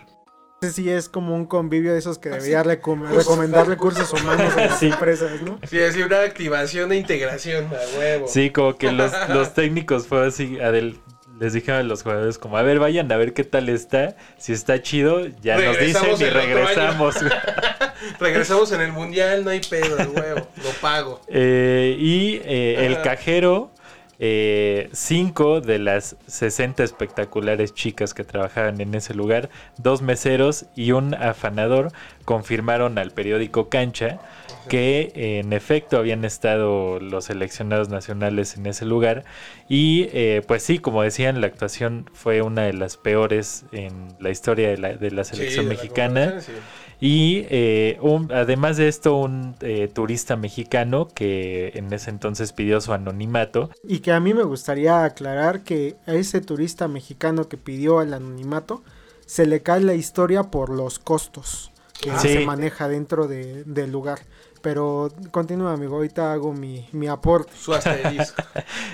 Ese sí es como un convivio de esos que debería recom- recomendar recursos humanos a las Sí. empresas, ¿no? Sí, es una activación de integración a huevo. Sí, como que los, los técnicos fue así, Adel, les dijeron a los jugadores como, a ver, vayan a ver qué tal está, si está chido, ya nos dicen y el regresamos. Regresamos en el mundial, no hay pedo, a huevo. Lo pago. Eh, y eh, el cajero, eh, cinco de las 60 espectaculares chicas que trabajaban en ese lugar, dos meseros y un afanador confirmaron al periódico Cancha que eh, en efecto habían estado los seleccionados nacionales en ese lugar y eh, pues sí, como decían, la actuación fue una de las peores en la historia de la, de la selección Sí, de la mexicana. sí. Y eh, un- además de esto, un eh, turista mexicano que en ese entonces pidió su anonimato. Y que a mí me gustaría aclarar que a ese turista mexicano que pidió el anonimato se le cae la historia por los costos que se maneja dentro de- del lugar. Pero continúa, amigo, ahorita hago mi, mi aporte. Su asterisco.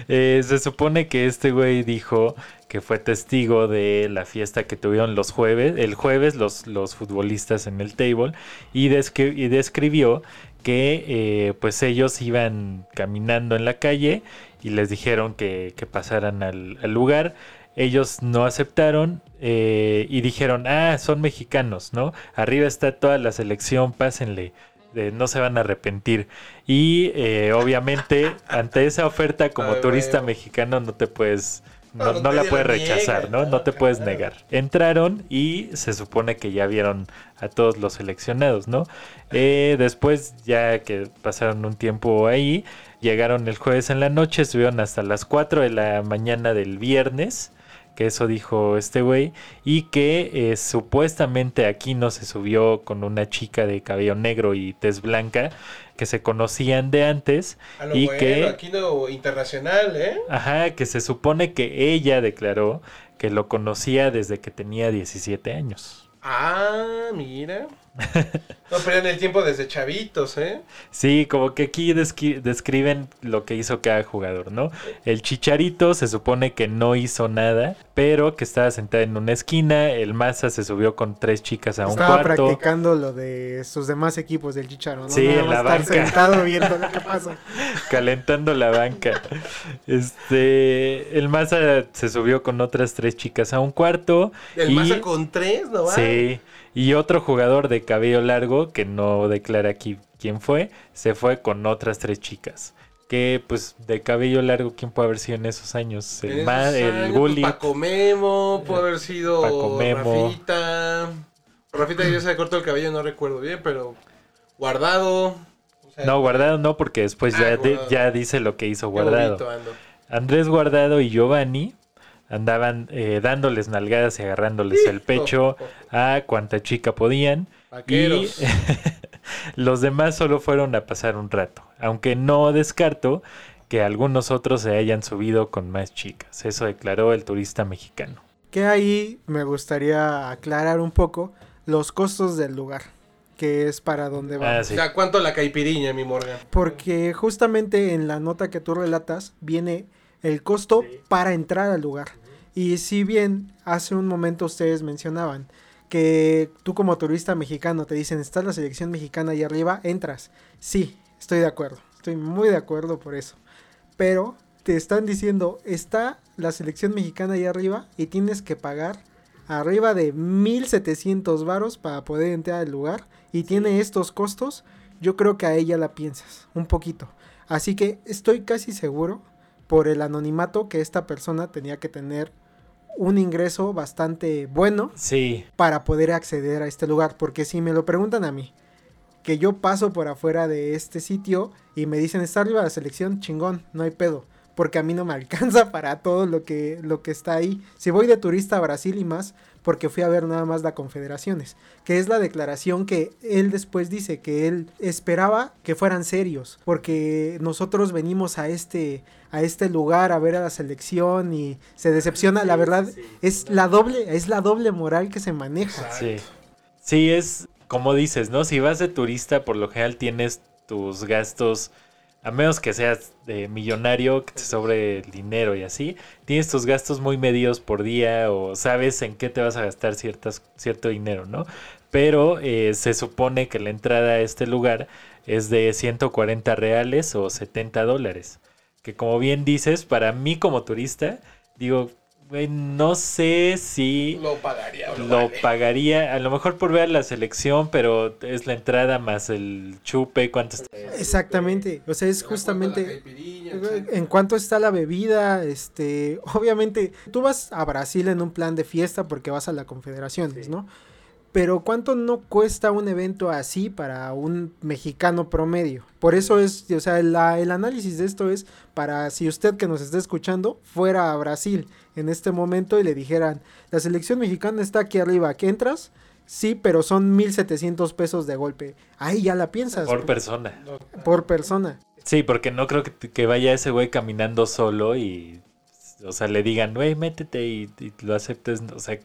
Eh, se supone que este güey dijo que fue testigo de la fiesta que tuvieron los jueves, el jueves los, los futbolistas en el table y, descri- y describió que eh, pues ellos iban caminando en la calle y les dijeron que, que pasaran al, al lugar. Ellos no aceptaron eh, y dijeron, ah, son mexicanos, ¿no? Arriba está toda la selección, pásenle. Eh, no se van a arrepentir. Y eh, obviamente, ante esa oferta como Ay, turista mexicano, no te puedes. No, No, no no la puedes rechazar, ¿no? No te puedes negar. Entraron y se supone que ya vieron a todos los seleccionados, ¿no? Eh, después, ya que pasaron un tiempo ahí, llegaron el jueves en la noche, estuvieron hasta las 4 de la mañana del viernes, que eso dijo este güey, y que eh, supuestamente aquí no se subió con una chica de cabello negro y tez blanca, que se conocían de antes, A lo y bueno, que... aquí no internacional, ¿eh? Ajá, que se supone que ella declaró que lo conocía desde que tenía 17 años. Ah, mira. No, pero en el tiempo desde chavitos, ¿eh? Sí, como que aquí describen lo que hizo cada jugador, ¿no? El Chicharito se supone que no hizo nada, pero que estaba sentada en una esquina. El Maza se subió con tres chicas a un Estaba cuarto. practicando lo de sus demás equipos del Chicharo, ¿no? Sí, Nada en la estar banca. sentado viendo lo que pasa. calentando la banca. Este, el Maza se subió con otras tres chicas a un cuarto. El y- Maza con tres, ¿no va? Sí, y otro jugador de cabello largo, que no declara aquí quién fue, se fue con otras tres chicas. Que pues de cabello largo, ¿quién puede haber sido en esos años? El, Ma- el pues, Paco Memo, puede haber sido Paco Memo. Rafita. Rafita ya se cortó el cabello, no recuerdo bien, pero guardado. o sea, No, Guardado no, porque después Ah, ya, de- ya dice lo que hizo Guardado. Andrés Guardado y Giovanni andaban eh, dándoles nalgadas y agarrándoles el pecho a cuanta chica podían. Vaqueros. Y los demás solo fueron a pasar un rato. Aunque no descarto que algunos otros se hayan subido con más chicas. Eso declaró el turista mexicano. Que ahí me gustaría aclarar un poco los costos del lugar, que es para donde vamos. Ah, sí. O sea, ¿cuánto la caipiriña, mi Morgan? Porque justamente en la nota que tú relatas viene el costo para entrar al lugar. Y si bien hace un momento ustedes mencionaban que tú como turista mexicano te dicen está la selección mexicana ahí arriba, entras. Sí, estoy de acuerdo. Estoy muy de acuerdo por eso. Pero te están diciendo está la selección mexicana ahí arriba y tienes que pagar arriba de 1700 varos para poder entrar al lugar y tiene estos costos, yo creo que a ella la piensas un poquito. Así que estoy casi seguro por el anonimato que esta persona tenía que tener un ingreso bastante bueno Sí, para poder acceder a este lugar. Porque si me lo preguntan a mí, que yo paso por afuera de este sitio y me dicen está arriba la selección, chingón, no hay pedo. Porque a mí no me alcanza para todo lo que, lo que está ahí. Si voy de turista a Brasil y más, porque fui a ver nada más la Confederaciones, que es la declaración que él después dice, que él esperaba que fueran serios, porque nosotros venimos a este, a este lugar a ver a la selección y se decepciona, la verdad, es la doble, es la doble moral que se maneja. sí. Sí, es como dices, ¿no? Si vas de turista, por lo general tienes tus gastos a menos que seas millonario, que te sobre el dinero y así, tienes tus gastos muy medidos por día o sabes en qué te vas a gastar ciertas, cierto dinero, ¿no? Pero eh, se supone que la entrada a este lugar es de 140 reales o 70 dólares. Que como bien dices, para mí como turista, digo, güey, no sé si Lo pagaría. lo vale. pagaría, a lo mejor por ver la selección, pero es la entrada más el chupe, cuánto está. Exactamente. O sea, es justamente en cuanto está la bebida, este, obviamente, tú vas a Brasil en un plan de fiesta porque vas a la Confederaciones, ¿no? Pero ¿cuánto no cuesta un evento así para un mexicano promedio? Por eso es, o sea, la- el análisis de esto es para si usted que nos está escuchando fuera a Brasil en este momento y le dijeran, la selección mexicana está aquí arriba, ¿qué entras? Sí, pero son 1.700 pesos de golpe. Ahí ya la piensas. Por persona. por persona. Sí, porque no creo que, que vaya ese güey caminando solo y, o sea, le digan, güey, métete y, y lo aceptes. O sea,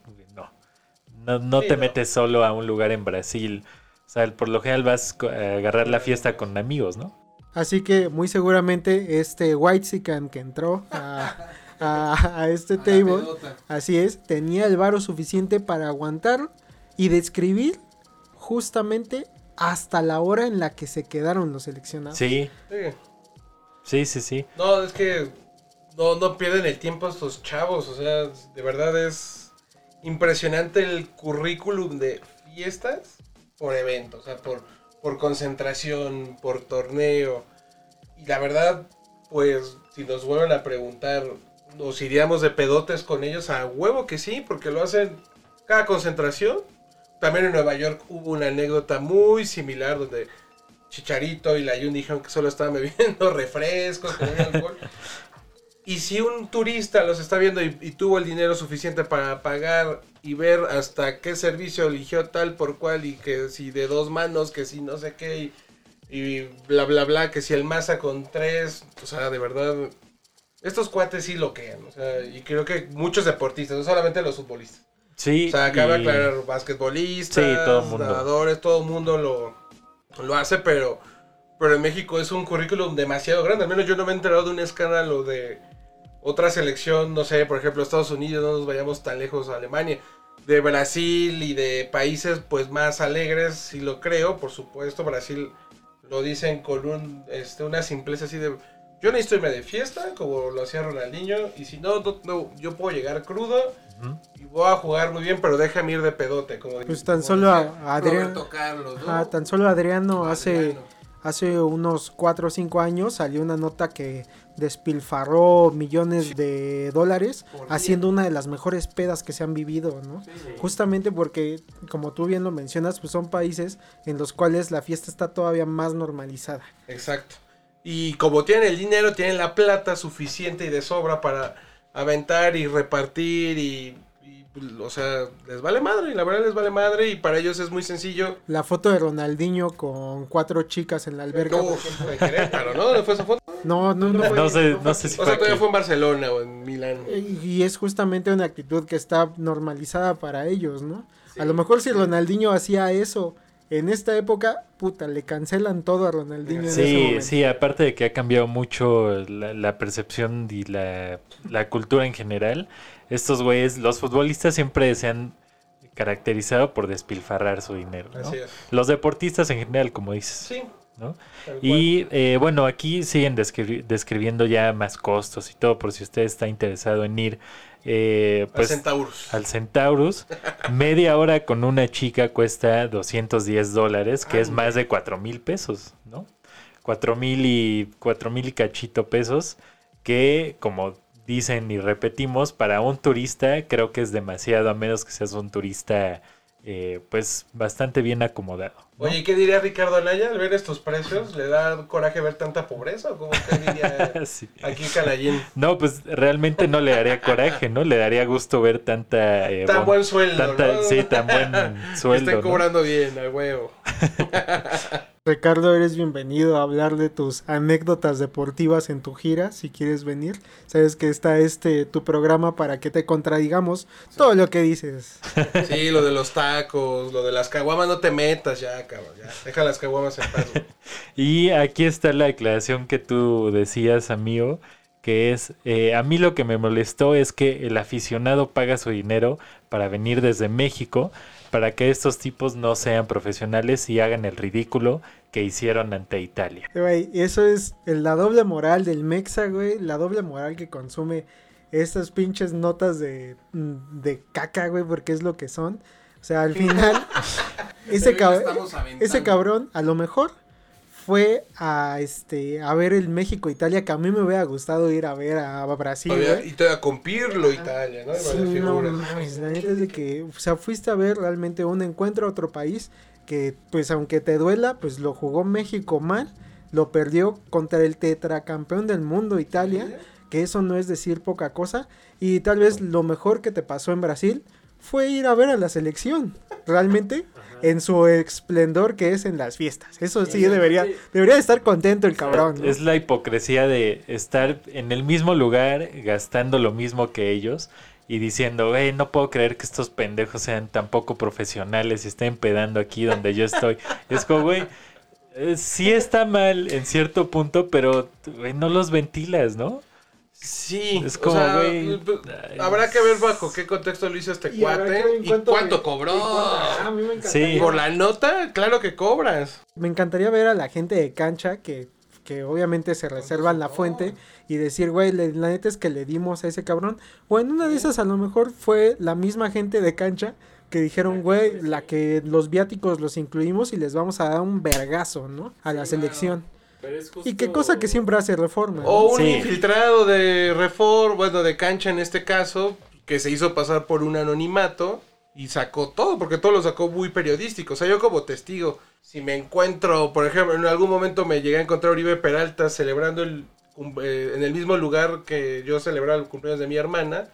no. No, no Sí, te no. metes solo a un lugar en Brasil. O sea, por lo general vas co- a agarrar la fiesta con amigos, ¿no? Así que muy seguramente este White que entró a, a- a este A table, así es, tenía el varo suficiente para aguantar y describir justamente hasta la hora en la que se quedaron los seleccionados. Sí, Sí. sí, sí, sí. No, es que no, no pierden el tiempo estos chavos. O sea, de verdad es impresionante el currículum de fiestas por evento. O sea, por, por concentración, por torneo. Y la verdad, pues, si nos vuelven a preguntar, ¿nos iríamos de pedotes con ellos? A huevo que sí, porque lo hacen cada concentración. También en Nueva York hubo una anécdota muy similar donde Chicharito y la Jun dijeron que solo estaban bebiendo refrescos, había alcohol. Y si un turista los está viendo y, y tuvo el dinero suficiente para pagar y ver hasta qué servicio eligió tal por cual y que si de dos manos, que si no sé qué y, y bla bla bla, que si el masa con tres, o sea, de verdad, estos cuates sí lo quedan, o sea, y creo que muchos deportistas, no solamente los futbolistas. Sí. O sea, cabe y- aclarar, basquetbolistas, Sí, todo el mundo. nadadores, todo el mundo lo, lo hace, pero, pero en México es un currículum demasiado grande. Al menos yo no me he enterado de un escándalo de otra selección, no sé, por ejemplo, Estados Unidos, no nos vayamos tan lejos a Alemania, de Brasil y de países pues más alegres, si lo creo, por supuesto, Brasil lo dicen con un, este, una simpleza así de... Yo necesito irme de fiesta, como lo hacía Ronaldinho, y si no, no, no, yo puedo llegar crudo y voy a jugar muy bien, pero déjame ir de pedote. Como Pues tan como solo a- decía a Adrián- Roberto Carlos, ¿no? Ajá, tan solo Adriano Adriano. hace unos 4 o 5 años salió una nota que despilfarró millones de dólares haciendo una de las mejores pedas que se han vivido, ¿no? Justamente porque, como tú bien lo mencionas, pues son países en los cuales la fiesta está todavía más normalizada. Exacto. Y como tienen el dinero, tienen la plata suficiente y de sobra para aventar y repartir y, o sea, les vale madre, y la verdad les vale madre y para ellos es muy sencillo. La foto de Ronaldinho con cuatro chicas en la alberca. No, Querétaro, ¿no? ¿Dónde fue esa foto? No, no, no. No sé, no sé si O fue sea, todavía fue en Barcelona o en Milán. Y es justamente una actitud que está normalizada para ellos, ¿no? a lo mejor si Ronaldinho hacía eso en esta época, puta, le cancelan todo a Ronaldinho en ese Sí, momento. sí, aparte de que ha cambiado mucho la, la percepción y la, la cultura en general, estos güeyes, los futbolistas siempre se han caracterizado por despilfarrar su dinero, ¿no? Así es. Los deportistas en general, como dices, Sí. ¿no? Y eh, bueno, aquí siguen descri- describiendo ya más costos y todo, por si usted está interesado en ir, eh, Al pues Centaurus. al Centaurus. Media hora con una chica cuesta 210 dólares, que es más de 4 mil pesos, ¿no? 4 mil y 4 mil y cachito pesos, que como dicen y repetimos, para un turista creo que es demasiado, a menos que seas un turista eh, pues bastante bien acomodado. ¿No? Oye, ¿y qué diría Ricardo Anaya al ver estos precios? ¿Le da coraje ver tanta pobreza o cómo te diría Sí. aquí Calayín? No, pues realmente no le daría coraje, ¿no? Le daría gusto ver tanta... eh, Tan bon- buen sueldo, tanta- ¿no? Sí, tan buen sueldo. Estén ¿no? cobrando bien, a huevo. Ricardo, eres bienvenido a hablar de tus anécdotas deportivas en tu gira, si quieres venir. Sabes que está este tu programa para que te contradigamos todo lo que dices. Sí, lo de los tacos, lo de las caguamas, no te metas ya, cabrón. Ya, deja las caguamas en paz. güey. Y aquí está la declaración que tú decías, amigo, que es, eh, a mí lo que me molestó es que el aficionado paga su dinero para venir desde México para que estos tipos no sean profesionales y hagan el ridículo que hicieron ante Italia. Güey, eso es la doble moral del Mexa, güey. La doble moral que consume estas pinches notas de, de caca, güey, porque es lo que son. O sea, al final, ese, cab- ese cabrón, a lo mejor, fue a este a ver el México-Italia, que a mí me hubiera gustado ir a ver a, Brasil, güey. y todavía con Pirlo, Italia, ¿no? Sí, no mames, la neta es de que, o sea, fuiste a ver realmente un encuentro a otro país que, pues, aunque te duela, pues lo jugó México mal, lo perdió contra el tetracampeón del mundo, Italia, que eso no es decir poca cosa, y tal vez lo mejor que te pasó en Brasil fue ir a ver a la selección, realmente, en su esplendor que es en las fiestas. Eso sí, debería, debería de estar contento el cabrón. ¿no? Es la hipocresía de estar en el mismo lugar gastando lo mismo que ellos y diciendo, hey, no puedo creer que estos pendejos sean tan poco profesionales y estén pedando aquí donde yo estoy. Es como, güey, eh, sí está mal en cierto punto, pero güey, no los ventilas, ¿no? Sí, Es o como, sea, güey, pues, ay, habrá que ver bajo qué contexto lo hizo este Y cuate y cuánto cobró. y cuánto- Ah, a mí me encantaría. Sí. Por la nota, claro que cobras. Me encantaría ver a la gente de cancha que, que obviamente se reservan la fuente y decir, güey, le- la neta es que le dimos a ese cabrón. O en una de esas a lo mejor fue la misma gente de cancha que dijeron, güey, la que los viáticos los incluimos y les vamos a dar un vergazo, ¿no? A la selección. Y qué cosa que siempre hace reforma. ¿no? O un Sí. infiltrado de reform, bueno, de cancha en este caso, que se hizo pasar por un anonimato y sacó todo, porque todo lo sacó muy periodístico. O sea, yo como testigo, si me encuentro, por ejemplo, en algún momento me llegué a encontrar a Uribe Peralta celebrando el, eh, en el mismo lugar que yo celebraba el cumpleaños de mi hermana,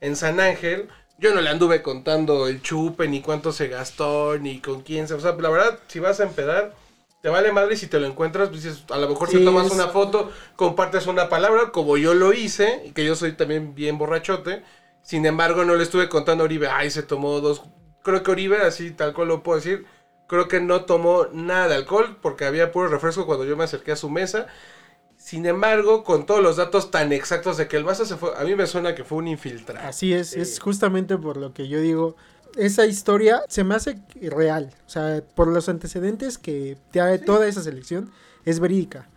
en San Ángel. Yo no le anduve contando el chupe, ni cuánto se gastó, ni con quién se... O sea, la verdad, si vas a empedar, te vale madre si te lo encuentras, pues dices, a lo mejor Sí, te tomas es- una foto, compartes una palabra, como yo lo hice, y que yo soy también bien borrachote. Sin embargo, no le estuve contando a Oribe, ay, se tomó dos. Creo que Oribe, así tal cual lo puedo decir, creo que no tomó nada de alcohol porque había puro refresco cuando yo me acerqué a su mesa. Sin embargo, con todos los datos tan exactos de que el vaso se fue, a mí me suena que fue un infiltrado. Así es, es justamente por lo que yo digo, esa historia se me hace real, o sea, por los antecedentes que trae toda esa selección, es verídica.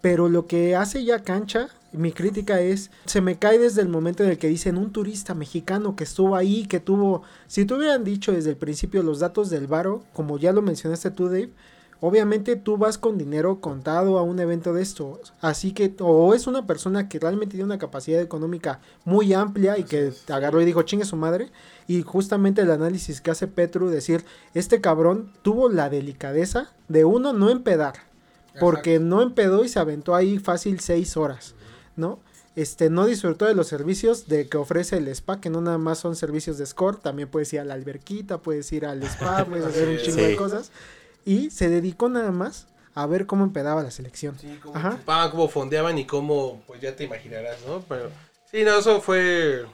Pero lo que hace ya cancha, mi crítica es, se me cae desde el momento en el que dicen un turista mexicano que estuvo ahí, que tuvo, si te hubieran dicho desde el principio los datos del varo, como ya lo mencionaste tú, Dave, Obviamente tú vas con dinero contado a un evento de esto, así que o es una persona que realmente tiene una capacidad económica muy amplia y que agarró y dijo chingue su madre, y justamente el análisis que hace Petru decir, este cabrón tuvo la delicadeza de uno no empedar, porque no empedó y se aventó ahí fácil seis horas, ¿no? Este, no disfrutó de los servicios de que ofrece el spa, que no nada más son servicios de score, también puedes ir a la alberquita, puedes ir al spa, puedes hacer un chingo de cosas y se dedicó nada más a ver cómo empedaba la selección. Sí, cómo Ajá. chupaban, cómo fondeaban y cómo, pues ya te imaginarás, ¿no? Pero sí, no, eso fue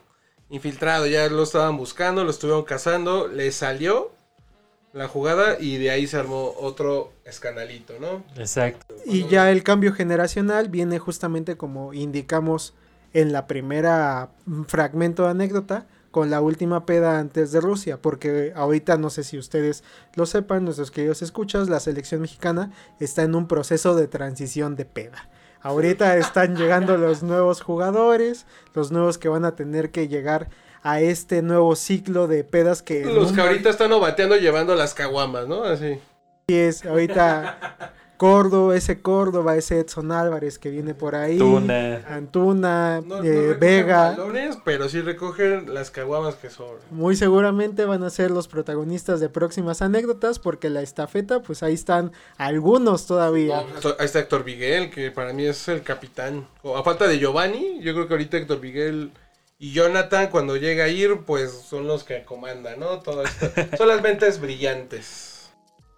infiltrado, ya lo estaban buscando, lo estuvieron cazando, le salió la jugada y de ahí se armó otro escandalito, ¿no? Exacto. Y ya el cambio generacional viene justamente como indicamos en la primera fragmento de anécdota con la última peda antes de Rusia, porque ahorita no sé si ustedes lo sepan, nuestros queridos escuchas, la selección mexicana está en un proceso de transición de peda. Ahorita están llegando los nuevos jugadores, los nuevos que van a tener que llegar a este nuevo ciclo de pedas que Los que ahorita están obateando llevando las caguamas, ¿no? Así. Sí, es ahorita Córdoba, ese Córdoba, ese Edson Álvarez que viene por ahí. Tuna. Antuna, No, no eh, Vega. balones, pero sí recogen las caguamas que sobran. Muy seguramente van a ser los protagonistas de próximas anécdotas porque la estafeta, pues ahí están algunos todavía. Ahí está Héctor Miguel, que para mí es el capitán. O A falta de Giovanni, yo creo que ahorita Héctor Miguel y Jonathan, cuando llega a ir, pues son los que comandan, ¿no? Todo esto. Son las ventas brillantes.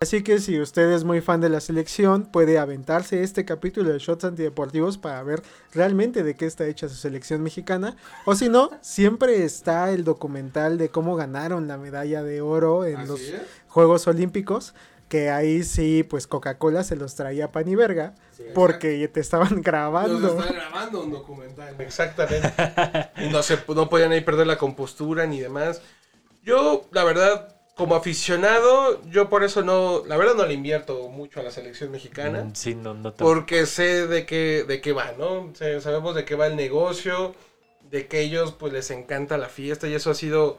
Así que si usted es muy fan de la selección, puede aventarse este capítulo de Shots Antideportivos para ver realmente de qué está hecha su selección mexicana. O si no, siempre está el documental de cómo ganaron la medalla de oro en Así los es. Juegos Olímpicos. Que ahí sí, pues Coca-Cola se los traía pan y verga. porque te estaban grabando. Nos están grabando un documental. Exactamente. Y no, se, no podían ahí perder la compostura ni demás. Yo, la verdad, como aficionado, yo por eso no, la verdad no le invierto mucho a la selección mexicana. Mm, Sí, no, no Porque sé de qué, de qué va, ¿no? Sabemos de qué va el negocio, de que ellos pues les encanta la fiesta y eso ha sido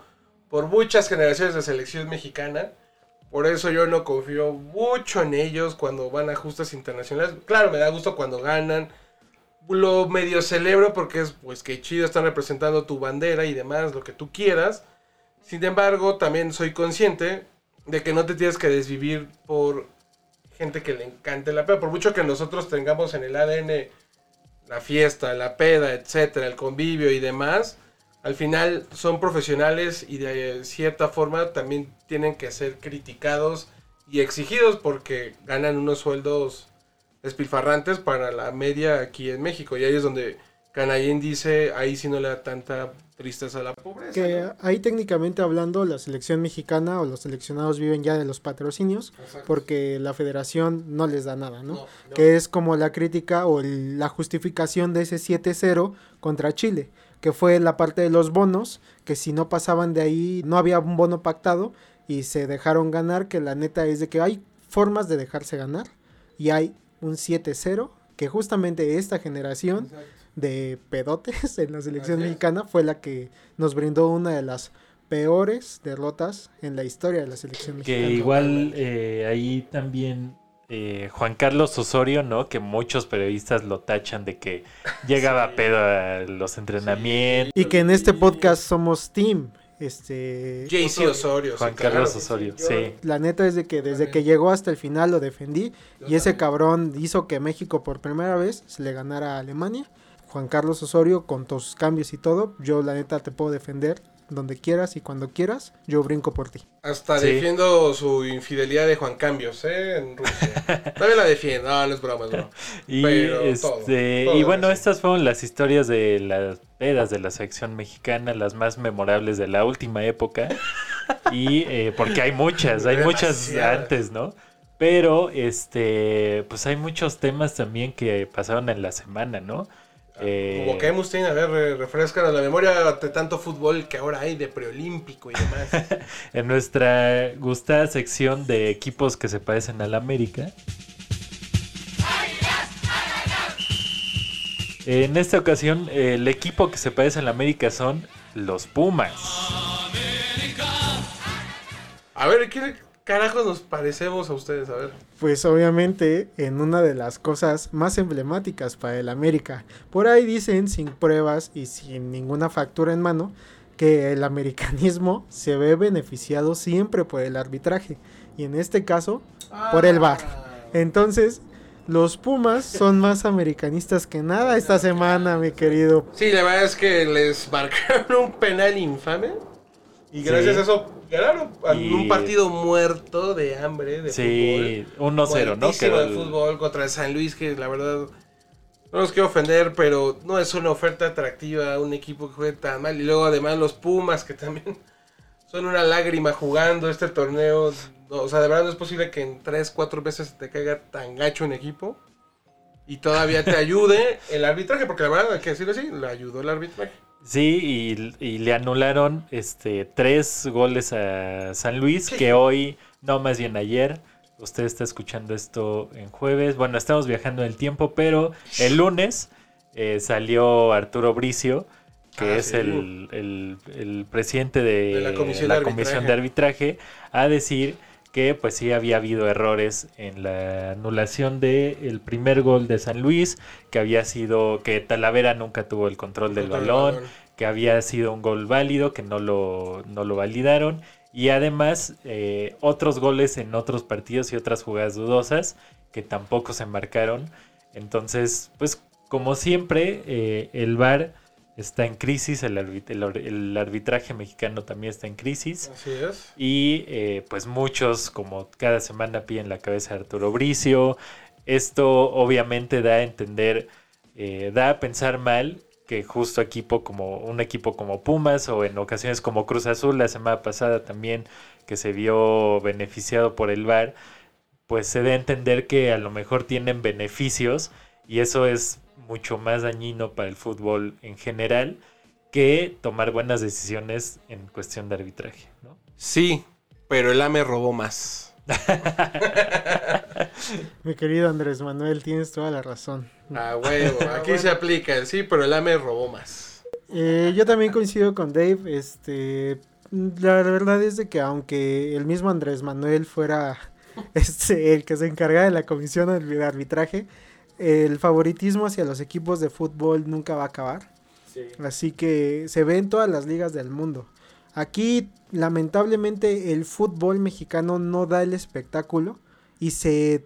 por muchas generaciones de selección mexicana. Por eso yo no confío mucho en ellos cuando van a justas internacionales. Claro, me da gusto cuando ganan. Lo medio celebro porque es pues que chido están representando tu bandera y demás, lo que tú quieras. Sin embargo, también soy consciente de que no te tienes que desvivir por gente que le encante la peda. Por mucho que nosotros tengamos en el ADN la fiesta, la peda, etcétera, el convivio y demás, al final son profesionales y de cierta forma también tienen que ser criticados y exigidos porque ganan unos sueldos despilfarrantes para la media aquí en México. Y ahí es donde Canallín dice, ahí sí no le da tanta tristeza a la pobreza. Que ¿no? ahí técnicamente hablando, la selección mexicana o los seleccionados viven ya de los patrocinios, Exacto. porque la federación no les da nada, ¿no? No, no. Que es como la crítica o el- la justificación de ese 7-0 contra Chile, que fue la parte de los bonos, que si no pasaban de ahí, no había un bono pactado y se dejaron ganar, que la neta es de que hay formas de dejarse ganar y hay un 7-0, que justamente esta generación Exacto. De pedotes en la selección Así es. mexicana fue la que nos brindó una de las peores derrotas en la historia de la selección Que mexicana. igual eh, ahí también eh, Juan Carlos Osorio, ¿no? Que muchos periodistas lo tachan de que llegaba pedo a los entrenamientos. Y que en este podcast somos team. Este, JC Osorio. Juan sí, Carlos claro. Osorio, Yo- sí. la neta es de que desde También. que llegó hasta el final lo defendí Yo y ese también. cabrón hizo que México por primera vez se le ganara a Alemania. Juan Carlos Osorio con todos sus cambios y todo, yo la neta te puedo defender donde quieras y cuando quieras, yo brinco por ti. Hasta Sí. defiendo su infidelidad de Juan Cambios, ¿eh? En Rusia. También la defiendo. No, no es broma, es broma. Y, Pero este, todo, y bueno, estas fueron las historias de las pedas de la selección mexicana, las más memorables de la última época. Y eh, porque hay muchas, hay muchas antes, ¿no? Pero este, pues hay muchos temas también que pasaron en la semana, ¿no? Eh, Como que Mustin, a ver, re- refrescan la memoria de tanto fútbol que ahora hay de preolímpico y demás. en nuestra gustada sección de equipos que se parecen al América. En esta ocasión, el equipo que se parece al América son los Pumas. A ver, ¿qué carajos nos parecemos a ustedes? A ver. Pues obviamente en una de las cosas más emblemáticas para el América. Por ahí dicen sin pruebas y sin ninguna factura en mano que el americanismo se ve beneficiado siempre por el arbitraje y en este caso por el VAR. Entonces, los Pumas son más americanistas que nada esta semana, mi querido. Sí, la verdad es que les marcaron un penal infame. Y gracias Sí. a eso ganaron Y- un partido muerto de hambre de Sí, fútbol. 1-0, ¿no? Quedó el- fútbol contra el San Luis, que la verdad no los quiero ofender, pero no es una oferta atractiva un equipo que juegue tan mal. Y luego además los Pumas, que también son una lágrima jugando este torneo. O sea, de verdad no es posible que en 3, 4 veces te caiga tan gacho un equipo. Y todavía te ayude el arbitraje, porque la verdad hay que decirlo así, le ayudó el arbitraje. Sí, y, y le anularon este tres goles a San Luis, que hoy, no más bien ayer, usted está escuchando esto en jueves. Bueno, estamos viajando en el tiempo, pero el lunes eh, salió Arturo Bricio, que Ah, es sí. el, el- el presidente de, De la Comisión la de Comisión de Arbitraje, a decir que pues sí había habido errores en la anulación del primer gol de San Luis, que había sido que Talavera nunca tuvo el control del balón, que había sido un gol válido, que no lo, no lo validaron. Y además eh, otros goles en otros partidos y otras jugadas dudosas que tampoco se marcaron. Entonces, pues como siempre, eh, el VAR está en crisis, el, arbit- el arbitraje mexicano también está en crisis. Así es. Y eh, pues muchos, como cada semana, piden la cabeza de Arturo Bricio. Esto obviamente da a entender, eh, da a pensar mal que justo equipo como un equipo como Pumas o en ocasiones como Cruz Azul la semana pasada también que se vio beneficiado por el VAR, pues se da a entender que a lo mejor tienen beneficios y eso es mucho más dañino para el fútbol en general que tomar buenas decisiones en cuestión de arbitraje, ¿no? Sí, pero el AME robó más. Mi querido Andrés Manuel, tienes toda la razón. Ah, huevo. Aquí se aplica sí, pero el AME robó más. Eh, yo también coincido con Dave. Este, la verdad es de que aunque el mismo Andrés Manuel fuera este, el que se encargara de la comisión de arbitraje, el favoritismo hacia los equipos de fútbol nunca va a acabar. Así que se ve en todas las ligas del mundo. Aquí, lamentablemente, el fútbol mexicano no da el espectáculo y se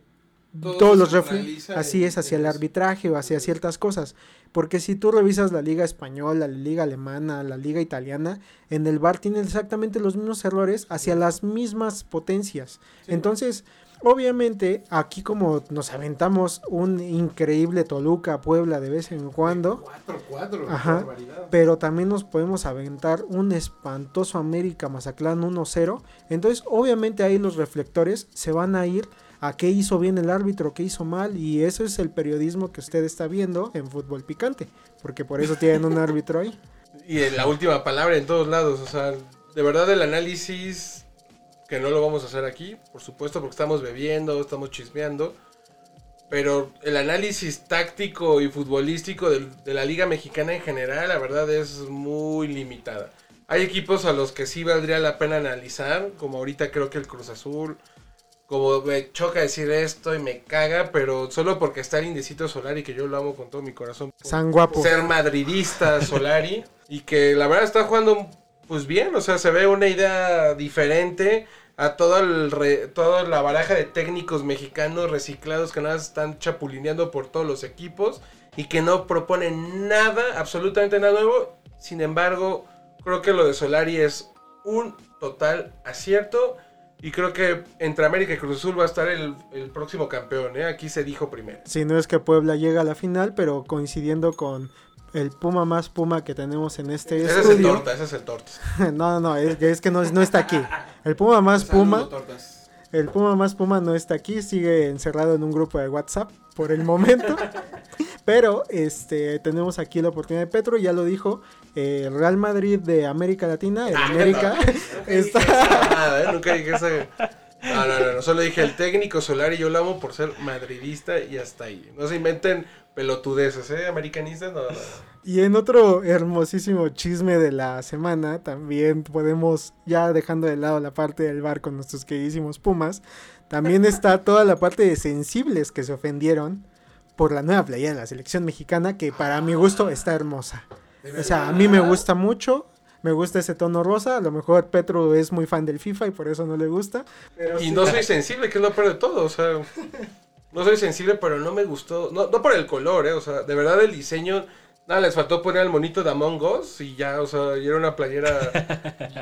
Todo todos los refle- centraliza así es hacia el arbitraje o hacia ciertas cosas. Porque si tú revisas la liga española la liga alemana la liga italiana en el bar tienen exactamente los mismos errores hacia las mismas potencias. Entonces obviamente aquí como nos aventamos un increíble Toluca Puebla de vez en cuando 4-4, Ajá. barbaridad. pero también nos podemos aventar un espantoso América Mazatlán 1-0. Entonces, obviamente ahí los reflectores se van a ir a qué hizo bien el árbitro, qué hizo mal, y eso es el periodismo que usted está viendo en fútbol picante, porque por eso tienen un árbitro ahí. Y en la última palabra en todos lados. O sea, de verdad el análisis, que no lo vamos a hacer aquí, por supuesto, porque estamos bebiendo, estamos chismeando. Pero el análisis táctico y futbolístico de, la Liga Mexicana en general, la verdad es muy limitada. Hay equipos a los que sí valdría la pena analizar, como ahorita creo que el Cruz Azul. Como me choca decir esto y me caga, pero solo porque está el Indecito Solari, que yo lo amo con todo mi corazón. San guapo. ser madridista Solari y que la verdad está jugando pues bien, o sea, se ve una idea diferente a toda la baraja de técnicos mexicanos reciclados que nada están chapulineando por todos los equipos y que no proponen nada, absolutamente nada nuevo. Sin embargo, creo que lo de Solari es un total acierto y creo que entre América y Cruz Azul va a estar el, próximo campeón, ¿eh? Aquí se dijo primero. Si no es que Puebla llega a la final, pero coincidiendo con el Puma más Puma que tenemos en este Ese es el torta, ese es el torta. no, no, es, que- es que no, no está aquí. El Puma más Puma. tortas. El Puma más Puma no está aquí, sigue encerrado en un grupo de WhatsApp por el momento. Pero este tenemos aquí la oportunidad de Petro, ya lo dijo, eh, el Real Madrid de América Latina, el Ah, América está Nada, ¿eh? Nunca dije esa. No, no, no, no, solo dije el técnico Solari, yo lo amo por ser madridista y hasta ahí. No se inventen pelotudeces, ¿eh? Americanistas, no, no. no. Y en otro hermosísimo chisme de la semana, también podemos, ya dejando de lado la parte del bar con nuestros queridísimos Pumas, también está toda la parte de sensibles que se ofendieron por la nueva playa de la selección mexicana, que para mi gusto está hermosa. O sea, a mí me gusta mucho, me gusta ese tono rosa, a lo mejor Petro es muy fan del FIFA y por eso no le gusta. Pero Y sí. no soy sensible, que es lo peor de todo, o sea. No soy sensible, pero no me gustó. No, no por el color, ¿eh? O sea, de verdad el diseño. Nada, les faltó poner al monito de Among Us y ya, o sea, y era una playera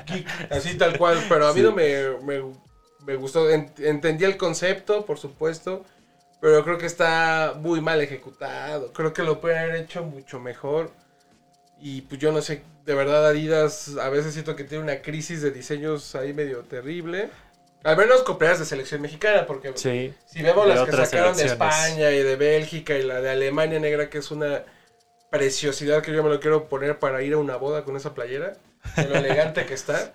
geek, así tal cual. Pero a mí Sí. no me, me, me gustó. En- entendí el concepto, por supuesto, pero creo que está muy mal ejecutado. Creo que lo pueden haber hecho mucho mejor. Y pues yo no sé, de verdad Adidas a veces siento que tiene una crisis de diseños ahí medio terrible. Al menos playeras de selección mexicana, porque Sí. si vemos las que sacaron de. España y de Bélgica y la de Alemania negra, que es una preciosidad que yo me lo quiero poner para ir a una boda con esa playera, de lo elegante que está.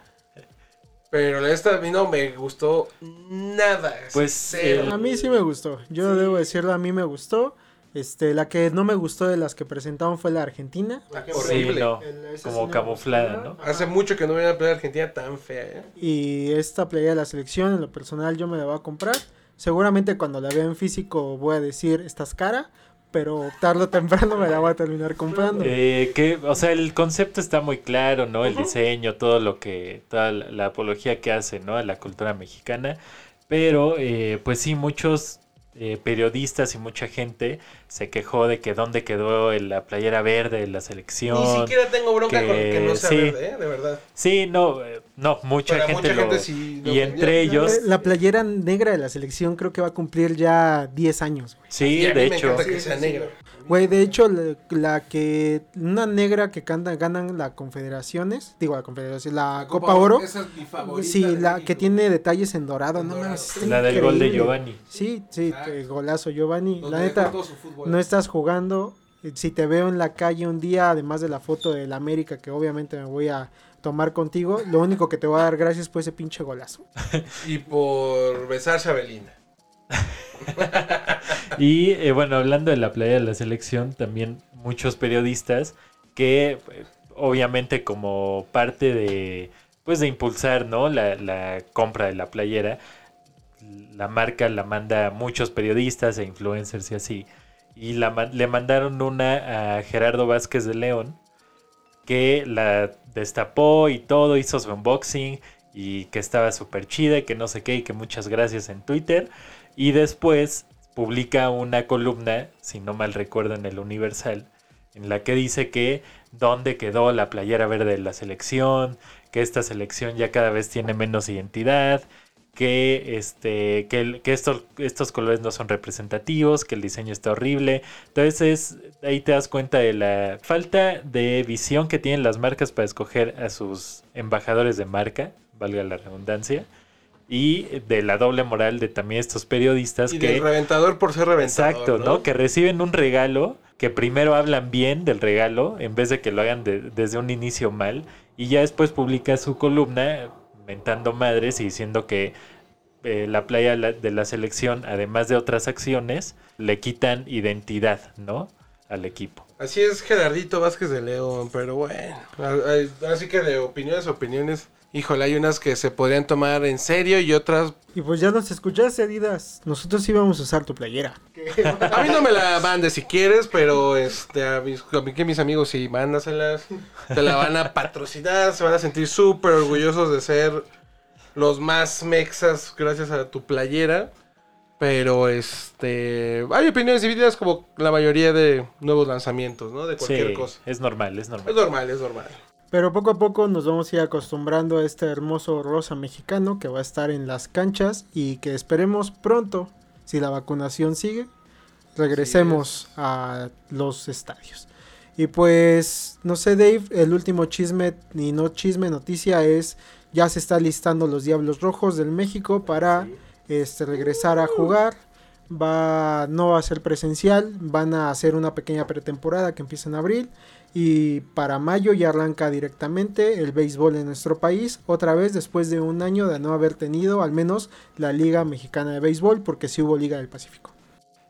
Pero esta a mí no me gustó nada. Pues, cero. A mí sí me gustó, yo debo decirlo, a mí me gustó. Este, la que no me gustó de las que presentaron fue la Argentina. Ah, Sí, horrible. no. El- sí Como me camuflada. ¿no? Hace mucho que no veo una playa argentina tan fea, ¿eh? Y esta playa de la selección, en lo personal, yo me la voy a comprar. Seguramente cuando la vea en físico voy a decir, estás cara, pero tarde o temprano me la voy a terminar comprando. Eh, que, o sea, el concepto está muy claro, ¿no? El diseño, todo lo que, toda la, la apología que hace, ¿no? A la cultura mexicana. Pero, eh, pues sí, muchos eh, periodistas y mucha gente se quejó de que dónde quedó el- la playera verde de la selección. Ni siquiera tengo bronca que- con que no sea sí. verde, ¿eh? De verdad. Sí, no, eh, no, mucha Para gente mucha lo- gente sí lo y entre ellos, La playera negra de la selección creo que va a cumplir ya 10 años, güey. sí, Y a mí de me hecho, encanta que sea negra. Güey, de hecho, la, la que. Una negra que canta, ganan la Confederaciones. Digo, la Confederación. La Copa, Oro. Esa es mi favorita. Sí, la México. que tiene detalles en dorado. No dorado. mames, está la del gol de. Giovanni. Sí, sí, golazo Giovanni. La neta, no estás jugando. Si te veo en la calle un día, además de la foto del América, que obviamente me voy a tomar contigo, lo único que te voy a dar gracias por ese pinche golazo. Y por besarse a Belinda. Y eh, bueno, hablando de la playa de la selección, también muchos periodistas que eh, obviamente como parte de pues de impulsar ¿no? la, compra de la playera, la marca la manda a muchos periodistas e influencers y así. Y le mandaron una a Gerardo Vázquez de León, que la destapó y todo, hizo su unboxing y que estaba súper chida y que no sé qué y que muchas gracias en Twitter. Y después publica una columna, si no mal recuerdo, en el Universal, en la que dice que dónde quedó la playera verde de la selección, que esta selección ya cada vez tiene menos identidad, que, este, que, estos, estos colores no son representativos, que el diseño está horrible. Entonces ahí te das cuenta de la falta de visión que tienen las marcas para escoger a sus embajadores de marca, valga la redundancia, y de la doble moral de también estos periodistas Y que... del reventador por ser reventador. Exacto, ¿no? Que reciben un regalo, que primero hablan bien del regalo, en vez de que lo hagan de- desde un inicio mal, y ya después publica su columna mentando madres y diciendo que eh, la playa la- de la selección, además de otras acciones, le quitan identidad, ¿no? Al equipo. Así es Gerardito Vázquez de León, pero bueno. a- a- Así que de opiniones, opiniones. Híjole, hay unas que se podrían tomar en serio y otras... Y pues ya nos escuchaste, Adidas. Nosotros sí vamos a usar tu playera. A mí no me la mandes si quieres, pero este, a, mis, a mí que mis amigos sí, mándaselas. Te la van a patrocinar, se van a sentir súper orgullosos de ser los más mexas gracias a tu playera. Pero este hay opiniones divididas como la mayoría de nuevos lanzamientos, ¿no? De cualquier Sí, cosa. es normal, es normal. Es normal, es normal. Pero poco a poco nos vamos a ir acostumbrando a este hermoso rosa mexicano que va a estar en las canchas y que esperemos pronto, si la vacunación sigue, regresemos a los estadios. Y pues, no sé Dave, el último chisme, y no chisme, noticia es, ya se está listando los Diablos Rojos del México para este, regresar a jugar. Va, no va a ser presencial, van a hacer una pequeña pretemporada que empieza en abril. Y para mayo ya arranca directamente el béisbol en nuestro país, otra vez después de un año de no haber tenido al menos la Liga Mexicana de Béisbol, porque sí hubo Liga del Pacífico.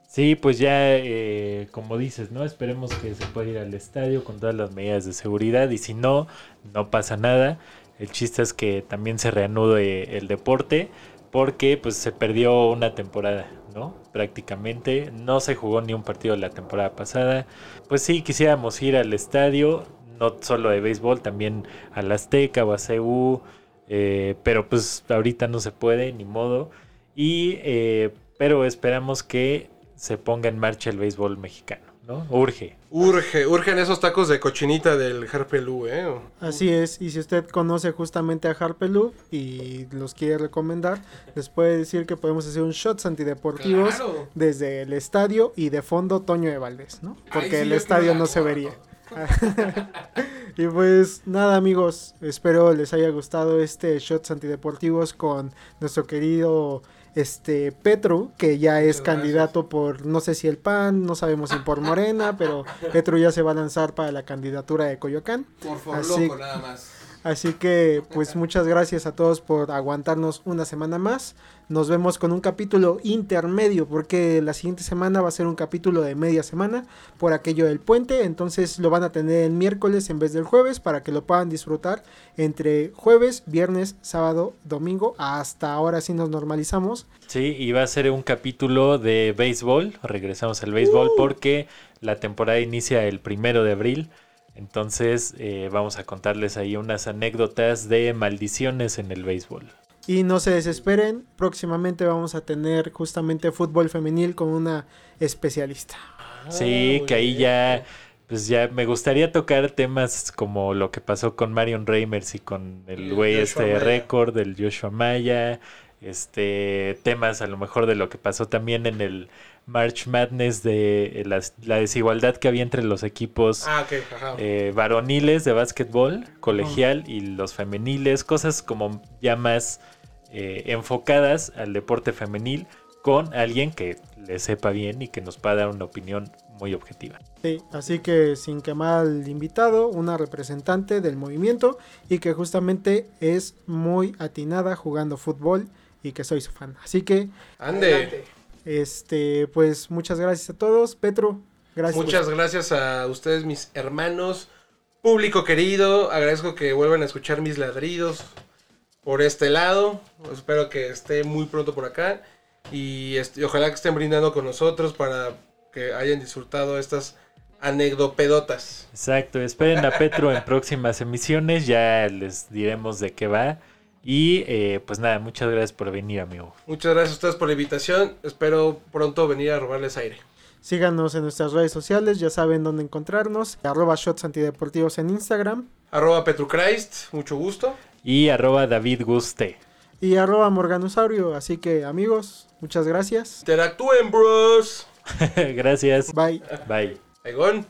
Sí, pues ya, eh, como dices, ¿no? Esperemos que se pueda ir al estadio con todas las medidas de seguridad y si no, no pasa nada. El chiste es que también se reanude el deporte porque pues se perdió una temporada, ¿no? Prácticamente no se jugó ni un partido la temporada pasada. Pues sí, quisiéramos ir al estadio, no solo de béisbol, también al Azteca o a CU, eh, pero pues ahorita no se puede, ni modo. Y, eh, pero esperamos que se ponga en marcha el béisbol mexicano, ¿no? Urge. Urge, urgen esos tacos de cochinita del Harpelú, ¿eh? Así es, y si usted conoce justamente a Harpelú y los quiere recomendar, les puede decir que podemos hacer un shots antideportivos Claro. desde el estadio y de fondo Toño de Valdés, ¿no? Porque sí el estadio no se vería. y pues nada amigos, espero les haya gustado este shots antideportivos con nuestro querido este Petro, que ya es candidato por no sé si el PAN, no sabemos si por Morena, pero Petro ya se va a lanzar para la candidatura de Coyoacán. Por favor, Así- loco, nada más. Así que pues muchas gracias a todos por aguantarnos una semana más. Nos vemos con un capítulo intermedio porque la siguiente semana va a ser un capítulo de media semana por aquello del puente. Entonces lo van a tener el miércoles en vez del jueves para que lo puedan disfrutar entre jueves, viernes, sábado, domingo. Hasta ahora sí nos normalizamos. Sí, y va a ser un capítulo de béisbol. Regresamos al béisbol porque la temporada inicia el primero de abril. Entonces eh, vamos a contarles ahí unas anécdotas de maldiciones en el béisbol. Y no se desesperen, próximamente vamos a tener justamente fútbol femenil con una especialista. Sí, muy que ahí ya, pues ya me gustaría tocar temas como lo que pasó con Marion Reimers y con el güey este récord del Joshua Maya, este temas a lo mejor de lo que pasó también en el March Madness de eh, la, desigualdad que había entre los equipos Ah, eh, varoniles de básquetbol colegial y los femeniles, cosas como ya más eh, enfocadas al deporte femenil con alguien que le sepa bien y que nos pueda dar una opinión muy objetiva. Sí, así que sin quemar al invitado, una representante del movimiento y que justamente es muy atinada jugando fútbol y que soy su fan. Así que, Ande. Este, pues muchas gracias a todos. Petro, gracias. Muchas gracias a ustedes, mis hermanos. Público querido, agradezco que vuelvan a escuchar mis ladridos por este lado. Espero que esté muy pronto por acá. Y este, ojalá que estén brindando con nosotros para que hayan disfrutado estas anecdopedotas. Exacto, esperen a Petro en próximas emisiones, ya les diremos de qué va. Y eh, pues nada, muchas gracias por venir, amigo. Muchas gracias a ustedes por la invitación. Espero pronto venir a robarles aire. Síganos en nuestras redes sociales, ya saben dónde encontrarnos. Arroba shots antideportivos en Instagram Arroba Petruchrist, mucho gusto. Y arroba David Guste. y arroba Morganusaurio. Así que amigos, muchas gracias. Interactúen, bros. gracias. Bye. Bye. Aigón.